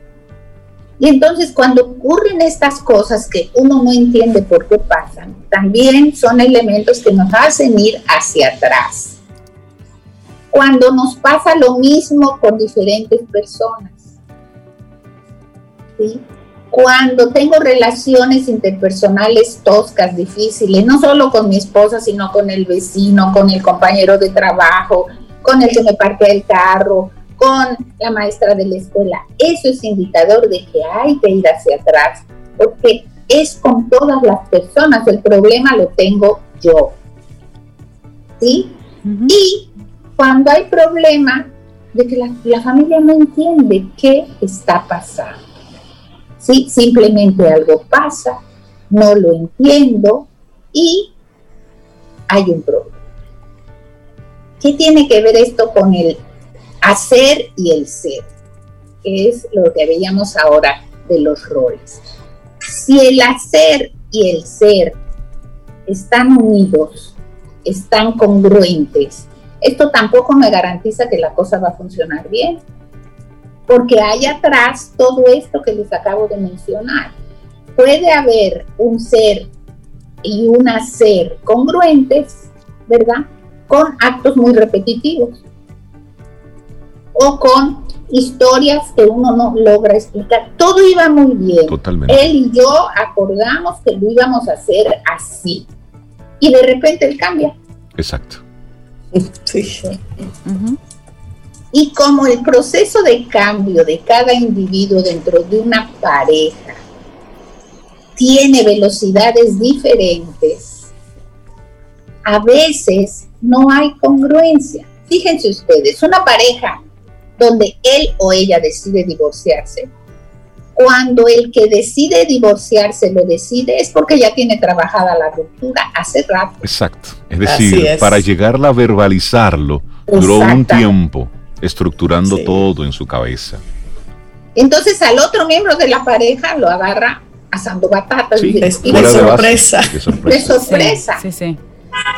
Y entonces cuando ocurren estas cosas que uno no entiende por qué pasan, también son elementos que nos hacen ir hacia atrás cuando nos pasa lo mismo con diferentes personas. ¿sí? Cuando tengo relaciones interpersonales toscas, difíciles, no solo con mi esposa, sino con el vecino, con el compañero de trabajo, con el que me parte el carro, con la maestra de la escuela. Eso es indicador de que hay que ir hacia atrás, porque es con todas las personas, el problema lo tengo yo. ¿Sí? Y cuando hay problema de que la, familia no entiende qué está pasando. ¿Sí? Simplemente algo pasa, no lo entiendo y hay un problema. ¿Qué tiene que ver esto con el hacer y el ser? Que es lo que veíamos ahora de los roles. Si el hacer y el ser están unidos, están congruentes. Esto tampoco me garantiza que la cosa va a funcionar bien, porque hay atrás todo esto que les acabo de mencionar. Puede haber un ser y una ser congruentes, ¿verdad? Con actos muy repetitivos o con historias que uno no logra explicar. Todo iba muy bien. Totalmente. Él y yo acordamos que lo íbamos a hacer así. Y de repente él cambia. Exacto. Sí. Y como el proceso de cambio de cada individuo dentro de una pareja tiene velocidades diferentes, a veces no hay congruencia. Fíjense ustedes, una pareja donde él o ella decide divorciarse, cuando el que decide divorciarse lo decide es porque ya tiene trabajada la ruptura hace rato. Exacto. Es decir, para llegar a verbalizarlo, duró un tiempo estructurando todo en su cabeza. Entonces al otro miembro de la pareja lo agarra asando batatas y de, sorpresa. de sorpresa. De sorpresa. Sí, sí.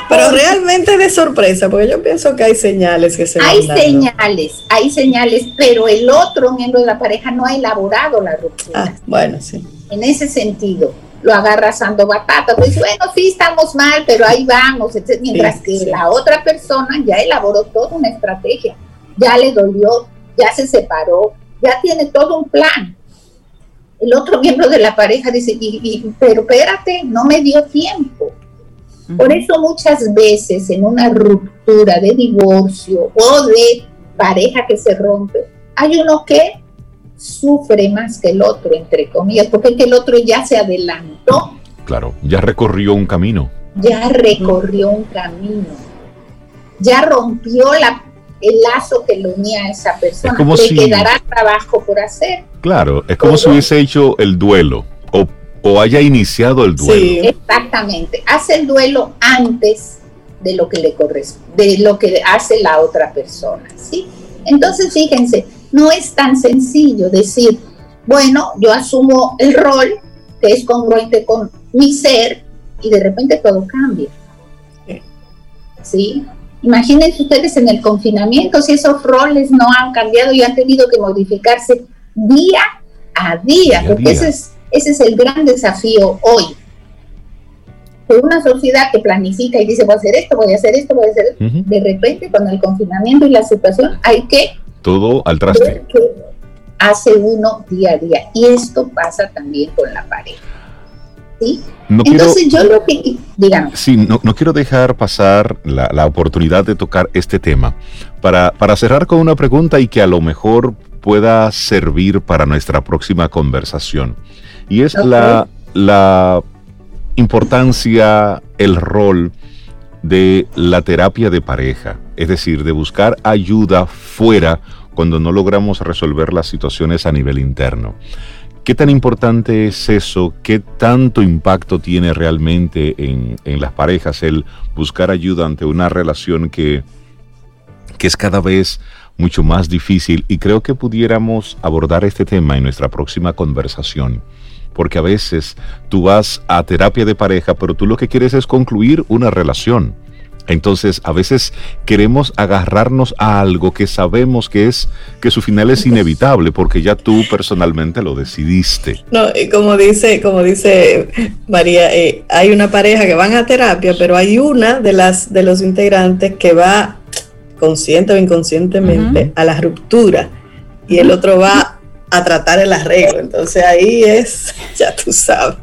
Pero realmente de sorpresa, porque yo pienso que hay señales que se Hay señales, hay señales, pero el otro miembro de la pareja no ha elaborado la ruptura. Ah, bueno, sí. En ese sentido, lo agarra asando batata. Pues bueno, sí, estamos mal, pero ahí vamos. Mientras que la otra persona ya elaboró toda una estrategia, ya le dolió, ya se separó, ya tiene todo un plan. El otro miembro de la pareja dice, pero espérate, no me dio tiempo por eso muchas veces en una ruptura de divorcio o de pareja que se rompe, hay uno que sufre más que el otro, entre comillas, porque el otro ya se adelantó. Claro, ya recorrió un camino. Ya recorrió un camino. Ya rompió la, el lazo que lo unía a esa persona. Es como Le quedará trabajo por hacer. Claro, es como si hubiese hecho el duelo o o haya iniciado el duelo. Sí. Exactamente, hace el duelo antes de lo que le corresponde, de lo que hace la otra persona, ¿sí? Entonces, fíjense, no es tan sencillo decir, bueno, yo asumo el rol que es congruente con mi ser y de repente todo cambia. ¿Sí? Imagínense ustedes en el confinamiento si esos roles no han cambiado y han tenido que modificarse día a día, porque ese es ese es el gran desafío hoy. De una sociedad que planifica y dice, voy a hacer esto, voy a hacer esto, voy a hacer esto. De repente, con el confinamiento y la situación, hay que... Todo al traste. hace uno día a día. Y esto pasa también con la pareja. ¿Sí? Entonces yo lo que, digamos. Sí, no, quiero dejar pasar la, oportunidad de tocar este tema. Para, para cerrar con una pregunta y que a lo mejor pueda servir para nuestra próxima conversación y es la, la importancia, el rol de la terapia de pareja, es decir, de buscar ayuda fuera cuando no logramos resolver las situaciones a nivel interno. ¿Qué tan importante es eso? ¿Qué tanto impacto tiene realmente en, en las parejas el buscar ayuda ante una relación que, que es cada vez mucho más difícil? Y creo que pudiéramos abordar este tema en nuestra próxima conversación porque a veces tú vas a terapia de pareja, pero tú lo que quieres es concluir una relación. Entonces, a veces queremos agarrarnos a algo que sabemos que es que su final es inevitable porque ya tú personalmente lo decidiste. No, y como dice, como dice María, eh, hay una pareja que van a terapia, pero hay una de las de los integrantes que va consciente o inconscientemente a la ruptura y el otro va a tratar el arreglo. Entonces ahí es, (laughs) ya tú sabes.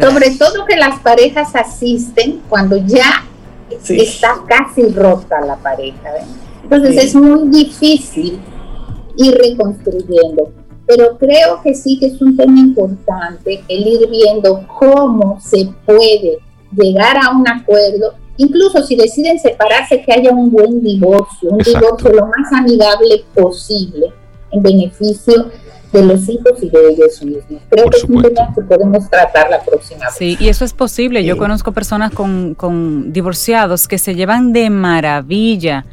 Sobre todo que las parejas asisten cuando ya está casi rota la pareja. Entonces es muy difícil ir reconstruyendo. Pero creo que sí que es un tema importante el ir viendo cómo se puede llegar a un acuerdo, incluso si deciden separarse, que haya un buen divorcio, un divorcio lo más amigable posible, en beneficio de los hijos y de ellos mismos. Creo que es un tema que podemos tratar la próxima vez. Sí, y eso es posible. Yo conozco personas con, con divorciados que se llevan de maravilla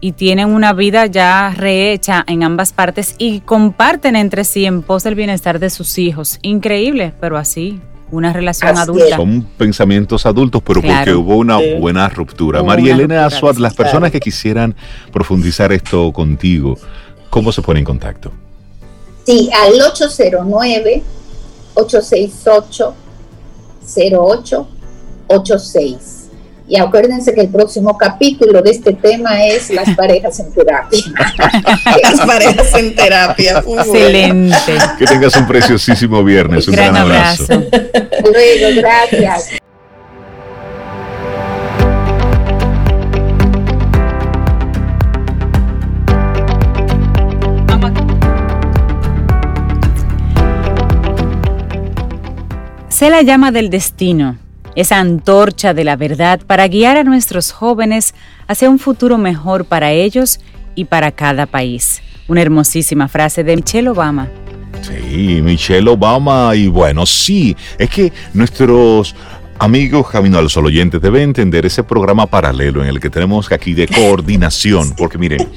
y tienen una vida ya rehecha en ambas partes y comparten entre sí en pos del bienestar de sus hijos. Increíble, pero así. una relación adulta. Son pensamientos adultos, pero porque hubo una buena ruptura. María Elena Azuar, las personas que quisieran profundizar esto contigo, ¿cómo se pone en contacto? Sí, al 809-868-0886. Y acuérdense que el próximo capítulo de este tema es las (laughs) parejas en terapia. (laughs) las parejas en terapia. Excelente. Que tengas un preciosísimo viernes. Un gran, abrazo. Luego, gracias. Sé la llama del destino esa antorcha de la verdad para guiar a nuestros jóvenes hacia un futuro mejor para ellos y para cada país. Una hermosísima frase de Michelle Obama. Sí, Michelle Obama, y bueno, sí, es que nuestros amigos Camino al Sol oyentes deben entender ese programa paralelo en el que tenemos aquí de coordinación, porque miren,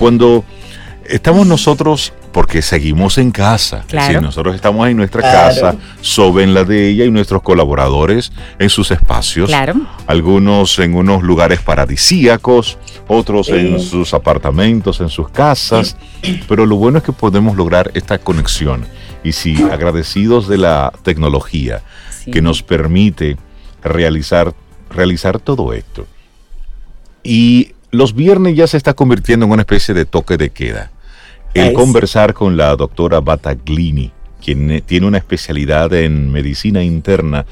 cuando estamos nosotros porque seguimos en casa. Claro. nosotros estamos en nuestra casa, Sobe en la de ella y nuestros colaboradores en sus espacios. Claro. Algunos en unos lugares paradisíacos, otros en sus apartamentos, en sus casas. Pero lo bueno es que podemos lograr esta conexión. Y si agradecidos de la tecnología que nos permite realizar, realizar todo esto. Y los viernes ya se está convirtiendo en una especie de toque de queda el conversar con la doctora Bataglini, quien tiene una especialidad en medicina interna,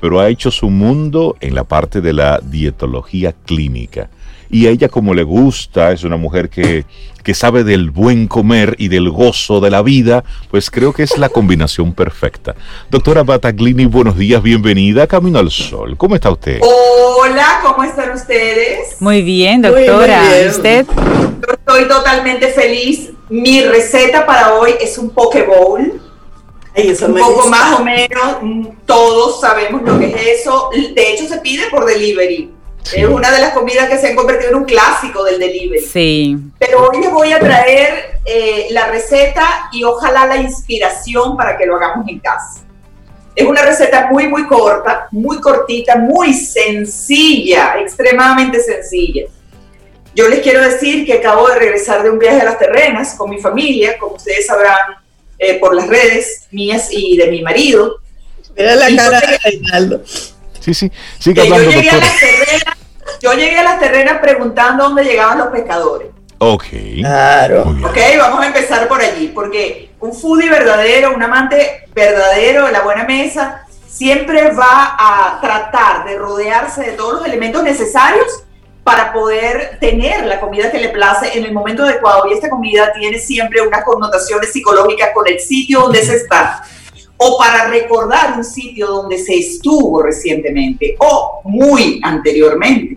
pero ha hecho su mundo en la parte de la dietología clínica. Y a ella como le gusta, es una mujer que, que sabe del buen comer y del gozo de la vida, pues creo que es la combinación perfecta. Doctora Bataglini, buenos días, bienvenida a Camino al Sol. ¿Cómo está usted? Hola, ¿cómo están ustedes? Muy bien, doctora. ¿Usted? Yo estoy totalmente feliz mi receta para hoy es un poke bowl. un poco más o menos, mm, todos sabemos lo que es eso. De hecho, se pide por delivery. Es una de las comidas que se han convertido en un clásico del delivery. Sí. Pero hoy les voy a traer eh, la receta y ojalá la inspiración para que lo hagamos en casa. Es una receta muy, muy corta, muy cortita, muy sencilla, extremadamente sencilla. Yo les quiero decir que acabo de regresar de un viaje a las terrenas con mi familia, como ustedes sabrán eh, por las redes mías y de mi marido. Mira la cara de Reinaldo. Sí, sí, sigue hablando, yo llegué, a las terrenas, yo llegué a las terrenas preguntando dónde llegaban los pescadores. Ok. Claro. Ok, vamos a empezar por allí, porque un foodie verdadero, un amante verdadero de la buena mesa, siempre va a tratar de rodearse de todos los elementos necesarios para poder tener la comida que le place en el momento adecuado. Y esta comida tiene siempre unas connotaciones psicológicas con el sitio donde se está. O para recordar un sitio donde se estuvo recientemente o muy anteriormente.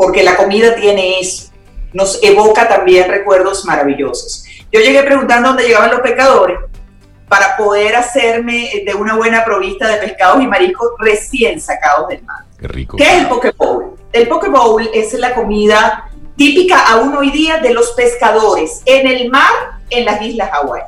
Porque la comida tiene eso. Nos evoca también recuerdos maravillosos. Yo llegué preguntando dónde llegaban los pescadores para poder hacerme de una buena provista de pescados y mariscos recién sacados del mar. Qué rico. ¿Qué es el poke bowl? El poke bowl es la comida típica aún hoy día de los pescadores en el mar en las islas Hawái.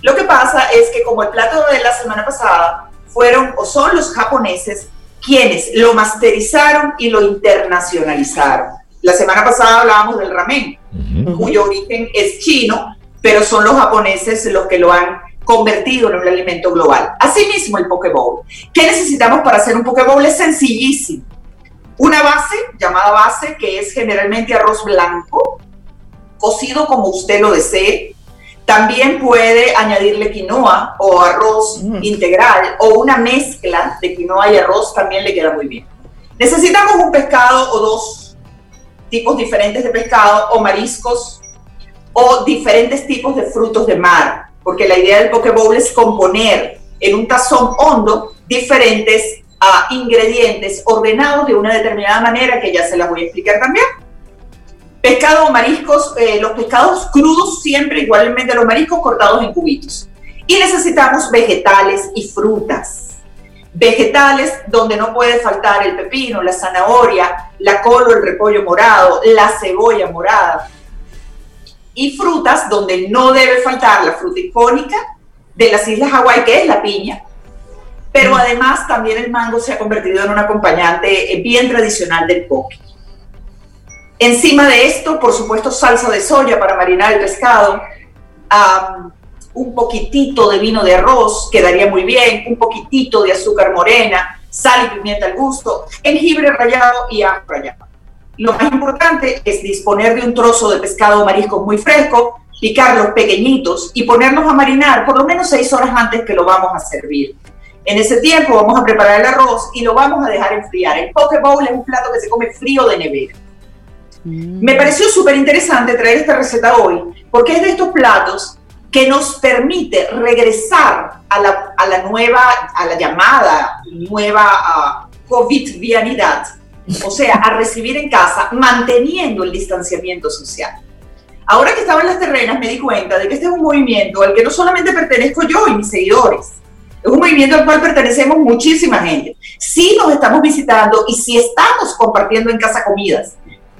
Lo que pasa es que como el plato de la semana pasada fueron o son los japoneses quienes lo masterizaron y lo internacionalizaron. La semana pasada hablábamos del ramen, cuyo origen es chino, pero son los japoneses los que lo han convertido en un alimento global. Asimismo, el Poke Bowl. ¿Qué necesitamos para hacer un Poke Bowl? Es sencillísimo. Una base, llamada base, que es generalmente arroz blanco, cocido como usted lo desee. También puede añadirle quinoa o arroz mm. integral o una mezcla de quinoa y arroz, también le queda muy bien. Necesitamos un pescado o dos tipos diferentes de pescado o mariscos o diferentes tipos de frutos de mar porque la idea del poke bowl es componer en un tazón hondo diferentes ah, ingredientes ordenados de una determinada manera que ya se las voy a explicar también. Pescado o mariscos, eh, los pescados crudos siempre igualmente los mariscos cortados en cubitos. Y necesitamos vegetales y frutas. Vegetales donde no puede faltar el pepino, la zanahoria, la col o el repollo morado, la cebolla morada, y frutas donde no debe faltar la fruta icónica de las Islas Hawái, que es la piña, pero además también el mango se ha convertido en un acompañante eh, bien tradicional del poke. Encima de esto, por supuesto, salsa de soya para marinar el pescado, un poquitito de vino de arroz quedaría muy bien, un poquitito de azúcar morena, sal y pimienta al gusto, jengibre rallado y ajo rallado. Lo más importante es disponer de un trozo de pescado o marisco muy fresco, picarlos pequeñitos y ponernos a marinar por lo menos seis horas antes que lo vamos a servir. En ese tiempo vamos a preparar el arroz y lo vamos a dejar enfriar. El poke bowl es un plato que se come frío de nevera. Mm. Me pareció súper interesante traer esta receta hoy porque es de estos platos que nos permite regresar a la, nueva, a la llamada nueva uh, COVID-vianidad, o sea, a recibir en casa manteniendo el distanciamiento social. Ahora que estaba en las terrenas me di cuenta de que este es un movimiento al que no solamente pertenezco yo y mis seguidores, es un movimiento al cual pertenecemos muchísima gente. Sí nos estamos visitando y sí estamos compartiendo en casa comidas,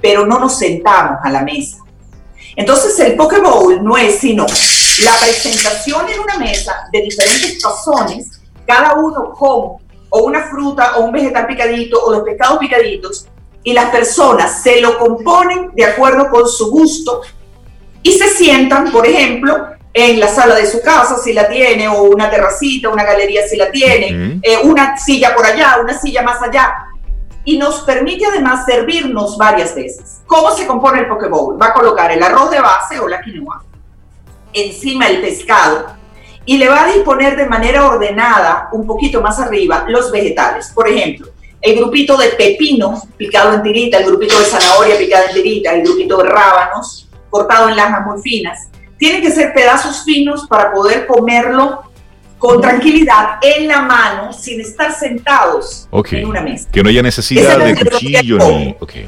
pero no nos sentamos a la mesa. Entonces el Poke Bowl no es sino la presentación en una mesa de diferentes tazones, cada uno con o una fruta o un vegetal picadito o los pescados picaditos, y las personas se lo componen de acuerdo con su gusto y se sientan, por ejemplo, en la sala de su casa si la tiene, o una terracita, una galería si la tiene, eh, una silla por allá, una silla más allá. Y nos permite además servirnos varias veces. ¿Cómo se compone el Poke Bowl? Va a colocar el arroz de base o la quinoa, encima el pescado, y le va a disponer de manera ordenada, un poquito más arriba, los vegetales. Por ejemplo, el grupito de pepino picado en tirita, el grupito de zanahoria picada en tirita, el grupito de rábanos cortado en lajas muy finas. Tienen que ser pedazos finos para poder comerlo con tranquilidad en la mano sin estar sentados en una mesa. Que no haya necesidad de cuchillo ni... Okay.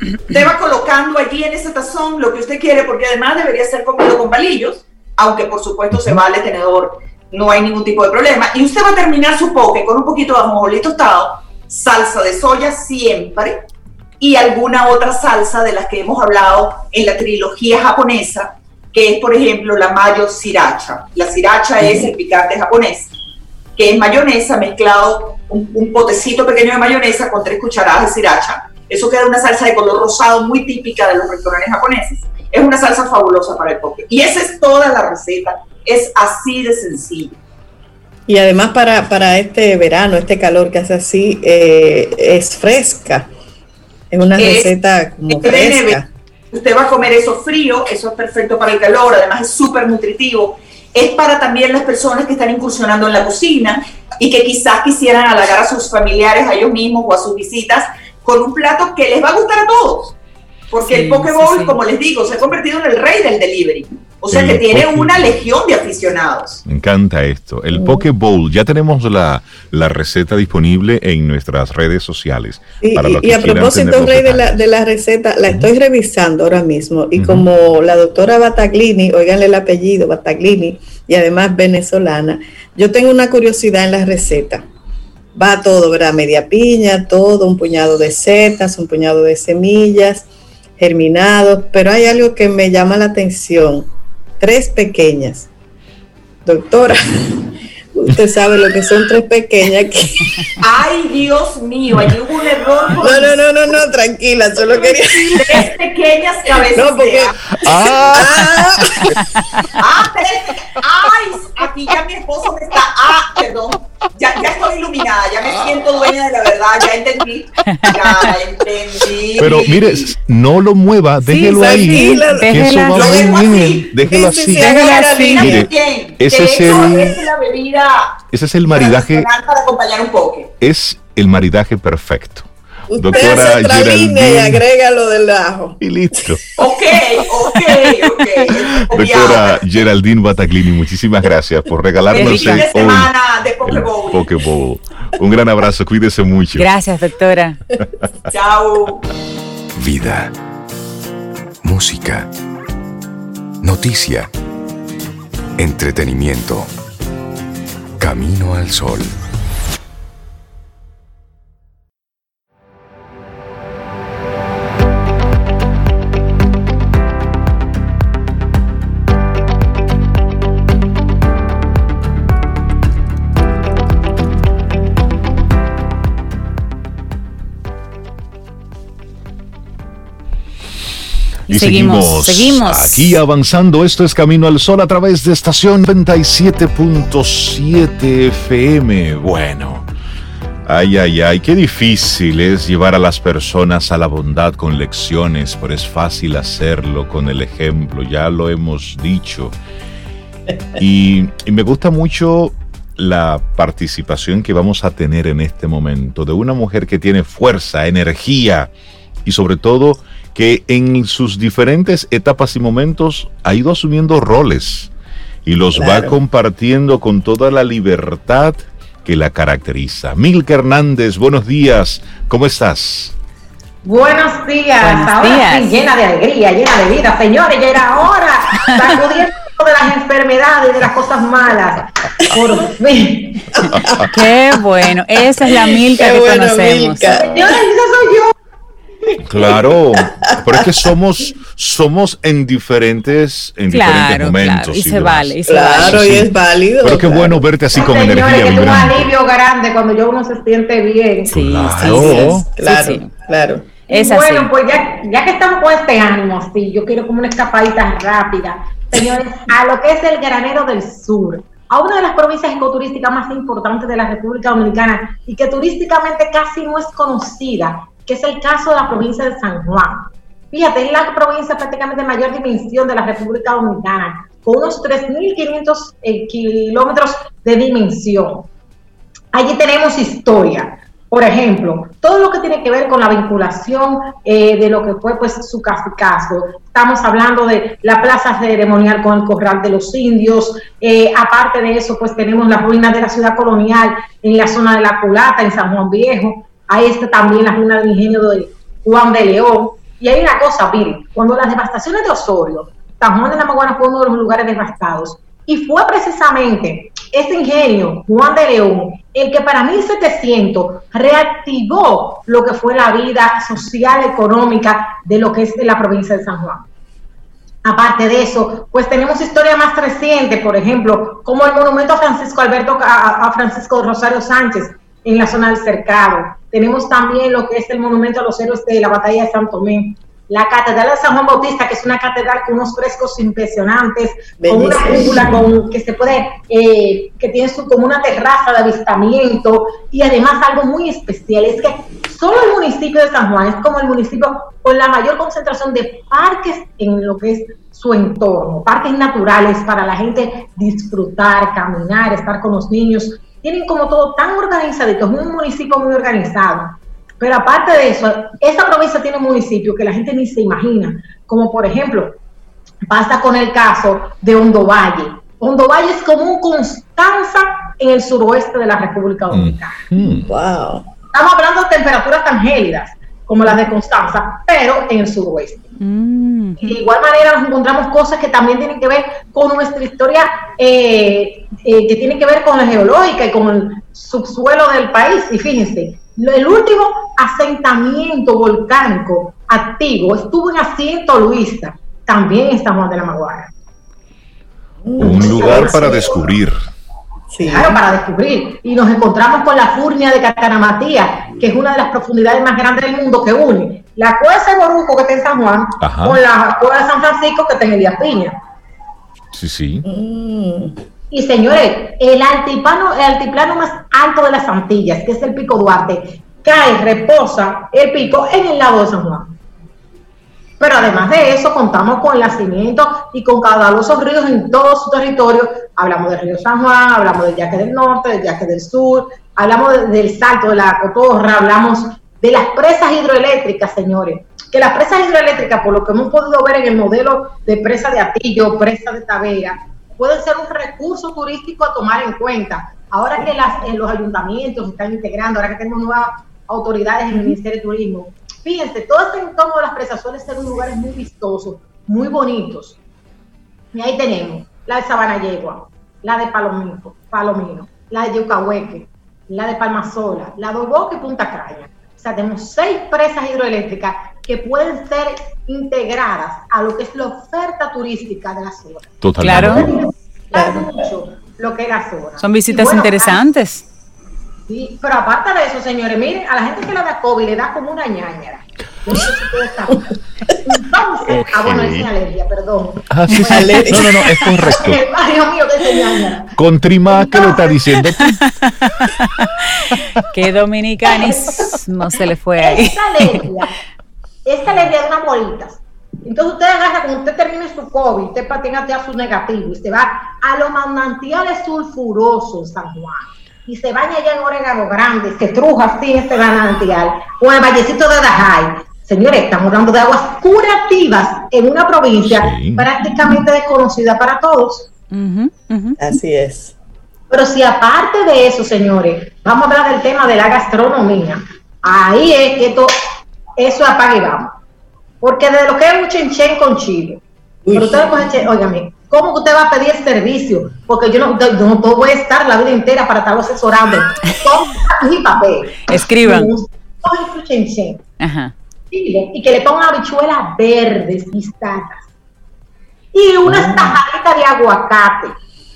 Usted va colocando allí en ese tazón lo que usted quiere porque además debería ser comido con palillos aunque por supuesto se vale tenedor, no hay ningún tipo de problema. Y usted va a terminar su poke con un poquito de ajonjolí tostado, salsa de soya siempre y alguna otra salsa de las que hemos hablado en la trilogía japonesa, que es por ejemplo la mayo sriracha. La sriracha es el picante japonés, que es mayonesa mezclado, un, un, potecito pequeño de mayonesa con tres cucharadas de sriracha. Eso queda una salsa de color rosado muy típica de los restaurantes japoneses es una salsa fabulosa para el poke. Y esa es toda la receta, es así de sencillo. Y además para, para este verano, este calor que hace así, eh, es fresca. Es una receta como fresca. Usted va a comer eso frío, eso es perfecto para el calor, además es súper nutritivo. Es para también las personas que están incursionando en la cocina y que quizás quisieran halagar a sus familiares, a ellos mismos o a sus visitas con un plato que les va a gustar a todos porque el Poke Bowl, como les digo, se ha convertido en el rey del delivery. O sea que tiene una legión de aficionados. Me encanta esto. El Poke Bowl, ya tenemos la, receta disponible en nuestras redes sociales. y, a propósito, Rey, de la, de la, receta, la estoy revisando ahora mismo. Y como la doctora Bataglini, oiganle el apellido, Bataglini, y además venezolana, yo tengo una curiosidad en la receta. Va todo, ¿verdad? Media piña, todo, un puñado de setas, un puñado de semillas germinados, pero hay algo que me llama la atención. Tres pequeñas. Doctora, (laughs) usted sabe lo que son tres pequeñas. (laughs) Ay, Dios mío, hay un error. No, no, no, no, no, tranquila, solo quería. Tres pequeñas cabezas. (laughs) No, porque. Ah. ah, Ay, aquí ya mi esposo me está. Ah, perdón ya, ya estoy iluminada, ya me siento dueña de la verdad, ya entendí, ya entendí. Pero mire, no lo mueva, déjelo ahí. Que eso va muy bien. Déjelo así. Déjelo así. Mire, ese es el, es la bebida ese es el maridaje. Para acompañar un poco. Es el maridaje perfecto. Usted Doctora línea y agrega lo del ajo. Y listo. ok, ok, ok. (laughs) Doctora Geraldine Bataglini, muchísimas gracias por regalarnos el hoy de Pokeball. Un gran abrazo, cuídese mucho. Gracias, doctora. (laughs) Chao. Vida. Música. Noticia. Entretenimiento. Camino al sol. Y seguimos, seguimos, aquí avanzando. Esto es Camino al Sol a través de estación 97.7 FM. Bueno, ay, ay, ay, qué difícil es llevar a las personas a la bondad con lecciones, pero es fácil hacerlo con el ejemplo, ya lo hemos dicho. Y, y me gusta mucho la participación que vamos a tener en este momento de una mujer que tiene fuerza, energía y sobre todo que en sus diferentes etapas y momentos ha ido asumiendo roles y los va compartiendo con toda la libertad que la caracteriza. Milka Hernández, buenos días, ¿cómo estás? Buenos días, ahora llena de alegría, llena de vida, señores, ya era hora, (laughs) sacudiendo de las enfermedades, de las cosas malas, por fin. Qué bueno, esa es la Milka que conocemos. Señores, soy yo. Claro, pero es que somos, somos en diferentes, en diferentes momentos. y, se vale, y claro, y es válido. Pero qué bueno verte así con energía. Es un alivio grande cuando yo uno se siente bien. Sí, claro. claro, claro. bueno, pues ya, ya que estamos con este ánimo, así, yo quiero como una escapadita rápida, señores, a lo que es el granero del sur a una de las provincias ecoturísticas más importantes de la República Dominicana y que turísticamente casi no es conocida, que es el caso de la provincia de San Juan. Fíjate, es la provincia prácticamente de mayor dimensión de la República Dominicana, con unos 3.500 eh, kilómetros de dimensión. Allí tenemos historia. Por ejemplo, todo lo que tiene que ver con la vinculación eh, de lo que fue pues su caso. Estamos hablando de la plaza ceremonial con el corral de los indios. Eh, aparte de eso, pues tenemos las ruinas de la ciudad colonial en la zona de la Culata, en San Juan Viejo. Ahí está también la ruina del ingenio de Juan de León. Y hay una cosa, miren, cuando las devastaciones de Osorio, San Juan de la Maguana fue uno de los lugares devastados. Y fue precisamente ese ingenio, Juan de León, el que para 1700 reactivó lo que fue la vida social, económica de lo que es la provincia de San Juan. Aparte de eso, pues tenemos historia más reciente, por ejemplo, como el monumento a Francisco Alberto, a Francisco Rosario Sánchez en la zona del cercado. Tenemos también lo que es el monumento a los héroes de la batalla de San Tomé. La Catedral de San Juan Bautista, que es una catedral con unos frescos impresionantes, con una cúpula con, que se puede, eh, que tiene su, como una terraza de avistamiento y además algo muy especial es que solo el municipio de San Juan es como el municipio con la mayor concentración de parques en lo que es su entorno, parques naturales para la gente disfrutar, caminar, estar con los niños. Tienen como todo tan organizado, es un municipio muy organizado pero aparte de eso, esa provincia tiene municipios que la gente ni se imagina, como por ejemplo, pasa con el caso de Hondo Valle. Hondo Valle es como un Constanza en el suroeste de la República Dominicana. Wow. Estamos hablando de temperaturas tan gélidas como las de Constanza, pero en el suroeste. de igual manera nos encontramos cosas que también tienen que ver con nuestra historia, eh, eh, que tienen que ver con la geológica y con el subsuelo del país. Y fíjense, el último asentamiento volcánico activo estuvo en Asiento Luisa, también en San Juan de la Maguara. Un lugar para descubrir. Claro, para descubrir. Y nos encontramos con la furnia de Cataramatía, que es una de las profundidades más grandes del mundo que une la cueva de Boruco, que está en San Juan, con la cueva de San Francisco, que está en Elías Piña. Sí, sí. Mm. Y señores, el altiplano, el altiplano más alto de las Antillas, que es el Pico Duarte, cae, reposa el pico en el lago de San Juan. Pero además de eso, contamos con el nacimiento y con caudalosos ríos en todo su territorio. Hablamos del río San Juan, hablamos del Yaque del Norte, del Yaque del Sur, hablamos del Salto de la Cotorra, hablamos de las presas hidroeléctricas, señores. Que las presas hidroeléctricas, por lo que hemos podido ver en el modelo de presa de Atillo, presa de Tavera, pueden ser un recurso turístico a tomar en cuenta. Ahora que las, los ayuntamientos están integrando, ahora que tenemos nuevas autoridades en el Ministerio de Turismo, fíjense, todo este entorno de las presas suele ser un lugares muy vistosos, muy bonitos. Y ahí tenemos la de Sabana Yegua, la de Palomino, Palomino la de Yucahueque, la de Palmasola, la de Oboque y Punta Caña. O sea, tenemos seis presas hidroeléctricas que pueden ser integradas a lo que es la oferta turística de la zona. Totalmente. Claro. Mucho lo que es la zona. Son visitas interesantes. Sí, pero aparte de eso, señores, miren, a la gente que le da COVID le da como una ñañera. Entonces, ah, bueno, es alergia, perdón. Ah, sí, sí. No, no, no, es correcto. (laughs) Dios mío, que Con Trimá, ¿qué lo está diciendo (laughs) que dominicanis no se le fue ahí. Esta alergia, esta alergia de unas bolitas. Entonces usted agarra, cuando usted termine su COVID, usted patina a su negativo y se va a los manantiales sulfurosos San Juan y se baña allá en Orégano Grande, se truja así en este manantial, o en el vallecito de Dajay. Señores, estamos hablando de aguas curativas en una provincia prácticamente desconocida para todos. Así es. Pero si aparte de eso, señores, vamos a hablar del tema de la gastronomía, ahí es que esto, eso apaga y vamos. Porque de lo que es un chenchen con chile, pero ustedes cogen, óigame, ¿cómo usted va a pedir servicio? Porque yo no, yo no voy a estar la vida entera para estar asesorando. (laughs) Con mi papel. Escriban. Cogen su chenchen. Ajá. Y que le pongan habichuelas verdes listadas. Y unas oh. tajaditas de aguacate.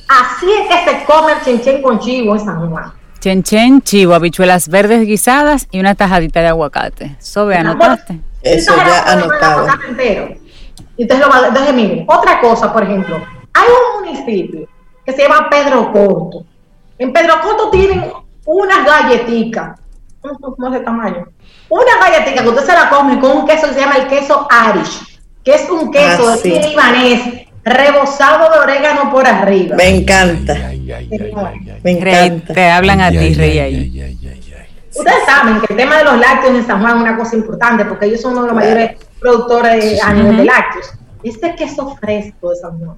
Así es que se come el chenchen con chivo en San Juan. Chenchen, chivo, habichuelas verdes guisadas y una tajadita de aguacate. Eso ve, anotaste. Eso ya anotado. Entonces, lo, entonces, miren, otra cosa, por ejemplo, hay un municipio que se llama Pedro Corto. En Pedro Corto tienen unas galletitas, ¿cómo es de tamaño? Una galletita que usted se la come con un queso que se llama el queso Arish, que es un queso ah, de libanés rebozado de orégano por arriba. Me encanta. Me encanta. Te hablan a ti, Rey. Ustedes saben que el tema de los lácteos en San Juan es una cosa importante porque ellos son uno de los mayores productores a nivel de lácteos. Este queso fresco de San Juan,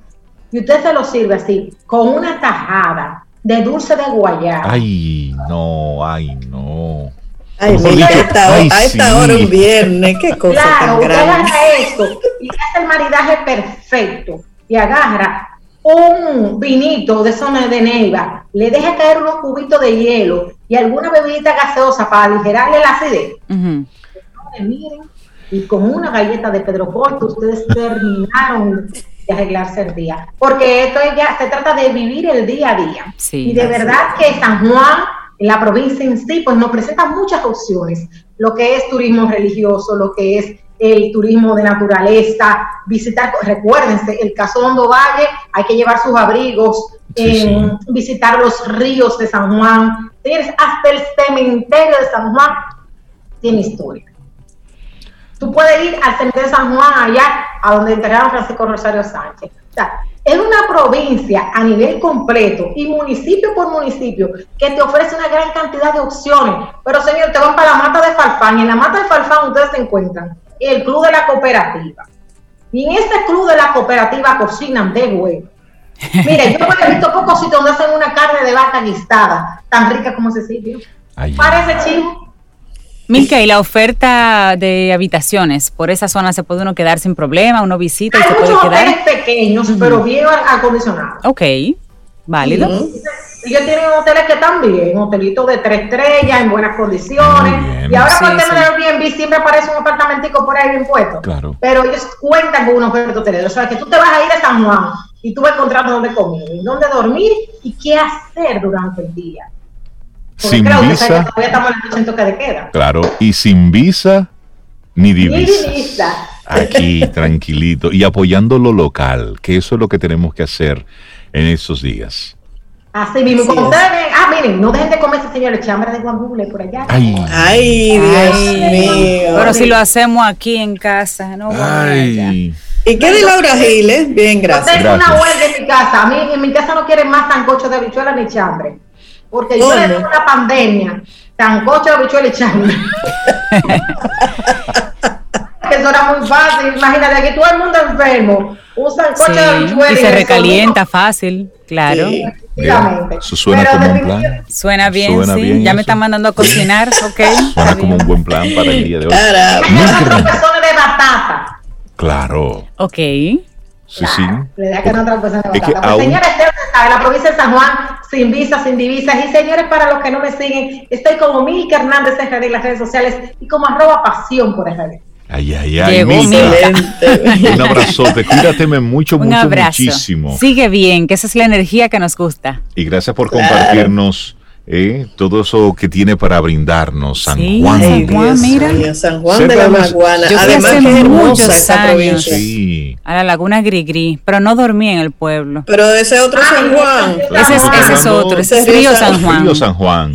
y usted se lo sirve así, con una tajada de dulce de guayaba. Ay, no, ay, no. Ay, mira, a esta, hora un viernes, qué cosa claro, tan grande. Claro, usted esto y hace el maridaje perfecto y agarra un vinito de zona de neiva, le deja caer unos cubitos de hielo y alguna bebidita gaseosa para aligerarle la acidez. miren, y con una galleta de Pedro Corto ustedes terminaron de arreglarse el día. Porque esto ya se trata de vivir el día a día. y de verdad que San Juan, la provincia en sí, pues nos presenta muchas opciones. Lo que es turismo religioso, lo que es el turismo de naturaleza, visitar, recuérdense, el caso Hondo Valle, hay que llevar sus abrigos, visitar los ríos de San Juan, hasta el cementerio de San Juan tiene historia. Tú puedes ir al cementerio de San Juan, allá, a donde enterraron Francisco Rosario Sánchez. O sea, es una provincia a nivel completo y municipio por municipio que te ofrece una gran cantidad de opciones. Pero señor, te van para la mata de Farfán y en la mata de Farfán ustedes se encuentran el club de la cooperativa. Y en ese club de la cooperativa cocinan de huevo. Mire, yo he visto pocos sitios donde hacen una carne de vaca guistada, tan rica como ese sitio. Parece chivo. Milka, y la oferta de habitaciones, por esa zona se puede uno quedar sin problema, uno visita y se puede quedar. Hay pequeños, pero bien acondicionados. Ok, válido. Y ellos tienen hoteles que están bien, hotelitos de tres estrellas, en buenas condiciones. y ahora sí, por el tema sí. Airbnb siempre aparece un apartamentico por ahí bien puesto. Claro. Pero ellos cuentan con unos oferta hotelero. O sea, que tú te vas a ir a San Juan y tú vas a encontrar dónde comer, dónde dormir y qué hacer durante el día. Sin visa. Que estamos en toque de queda. Claro, y sin visa ni divisa. Ni divisa. Aquí, (laughs) tranquilito. Y apoyando lo local, que eso es lo que tenemos que hacer en estos días. Así mismo, como ustedes ven, ah, miren, no dejen de comer ese señor chambre de guambule por allá. Ay, ay Dios mío. Pero si lo hacemos aquí en casa, no ay. ¿Y qué de Laura Giles? Bien, gracias. Tengo una huelga en mi casa. A mí en mi casa no quieren más sancocho de habichuela ni chambre. Porque yo le doy una pandemia, sancocho de habichuela y chambre. (laughs) eso era muy fácil. Imagínate que todo el mundo enfermo, un sancocho de habichuela y, se recalienta fácil, claro. Sí. Eso suena como un plan. Suena bien, sí. ya me están mandando a cocinar, (laughs) ok. Suena como un buen plan para el día de hoy. de batata. Claro. Ok. Sí, sí. Le da que no otra persona de batata. Señores, la provincia de San Juan, sin visas, sin divisas. Y señores, para los que no me siguen, estoy como Milka Hernández en las redes sociales y como arroba pasión por redes. Ay, ay, ay. Llegó (laughs) Un abrazote. Cuídateme mucho, Un mucho, abrazo. muchísimo. Sigue bien, que esa es la energía que nos gusta. Y gracias por compartirnos eh, todo eso que tiene para brindarnos San Sí, Juan. San Juan, mira. San Juan de la Maguana. Yo Además hace que muchos esa años. provincia. Sí. A la laguna Gris pero no dormí en el pueblo. Pero ese otro San Juan. Ese es, ese es otro, ese es Río San Juan. Río San Juan.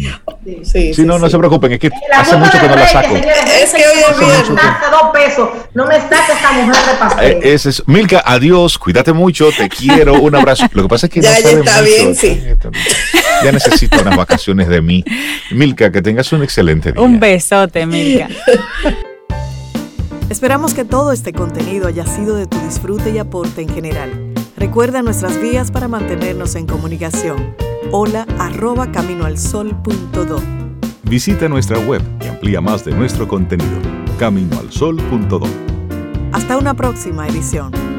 Sí, Sí, no, no se preocupen, es que hace mucho que no la saco. Es que hoy es no me viernes. dos pesos, no me saque esa mujer de paseo. Eh, ese es, Milka, adiós, cuídate mucho, te (laughs) quiero, un abrazo. Lo que pasa es que Ya, no ya sabe está mucho, bien, sí. Ya necesito unas vacaciones de mí. Milka, que tengas un excelente día. Un besote, Milka. Esperamos que todo este contenido haya sido de tu disfrute y aporte en general. Recuerda nuestras vías para mantenernos en comunicación. Hola arroba caminoalsol.do. Visita nuestra web y amplía más de nuestro contenido. Caminoalsol.do. Hasta una próxima edición.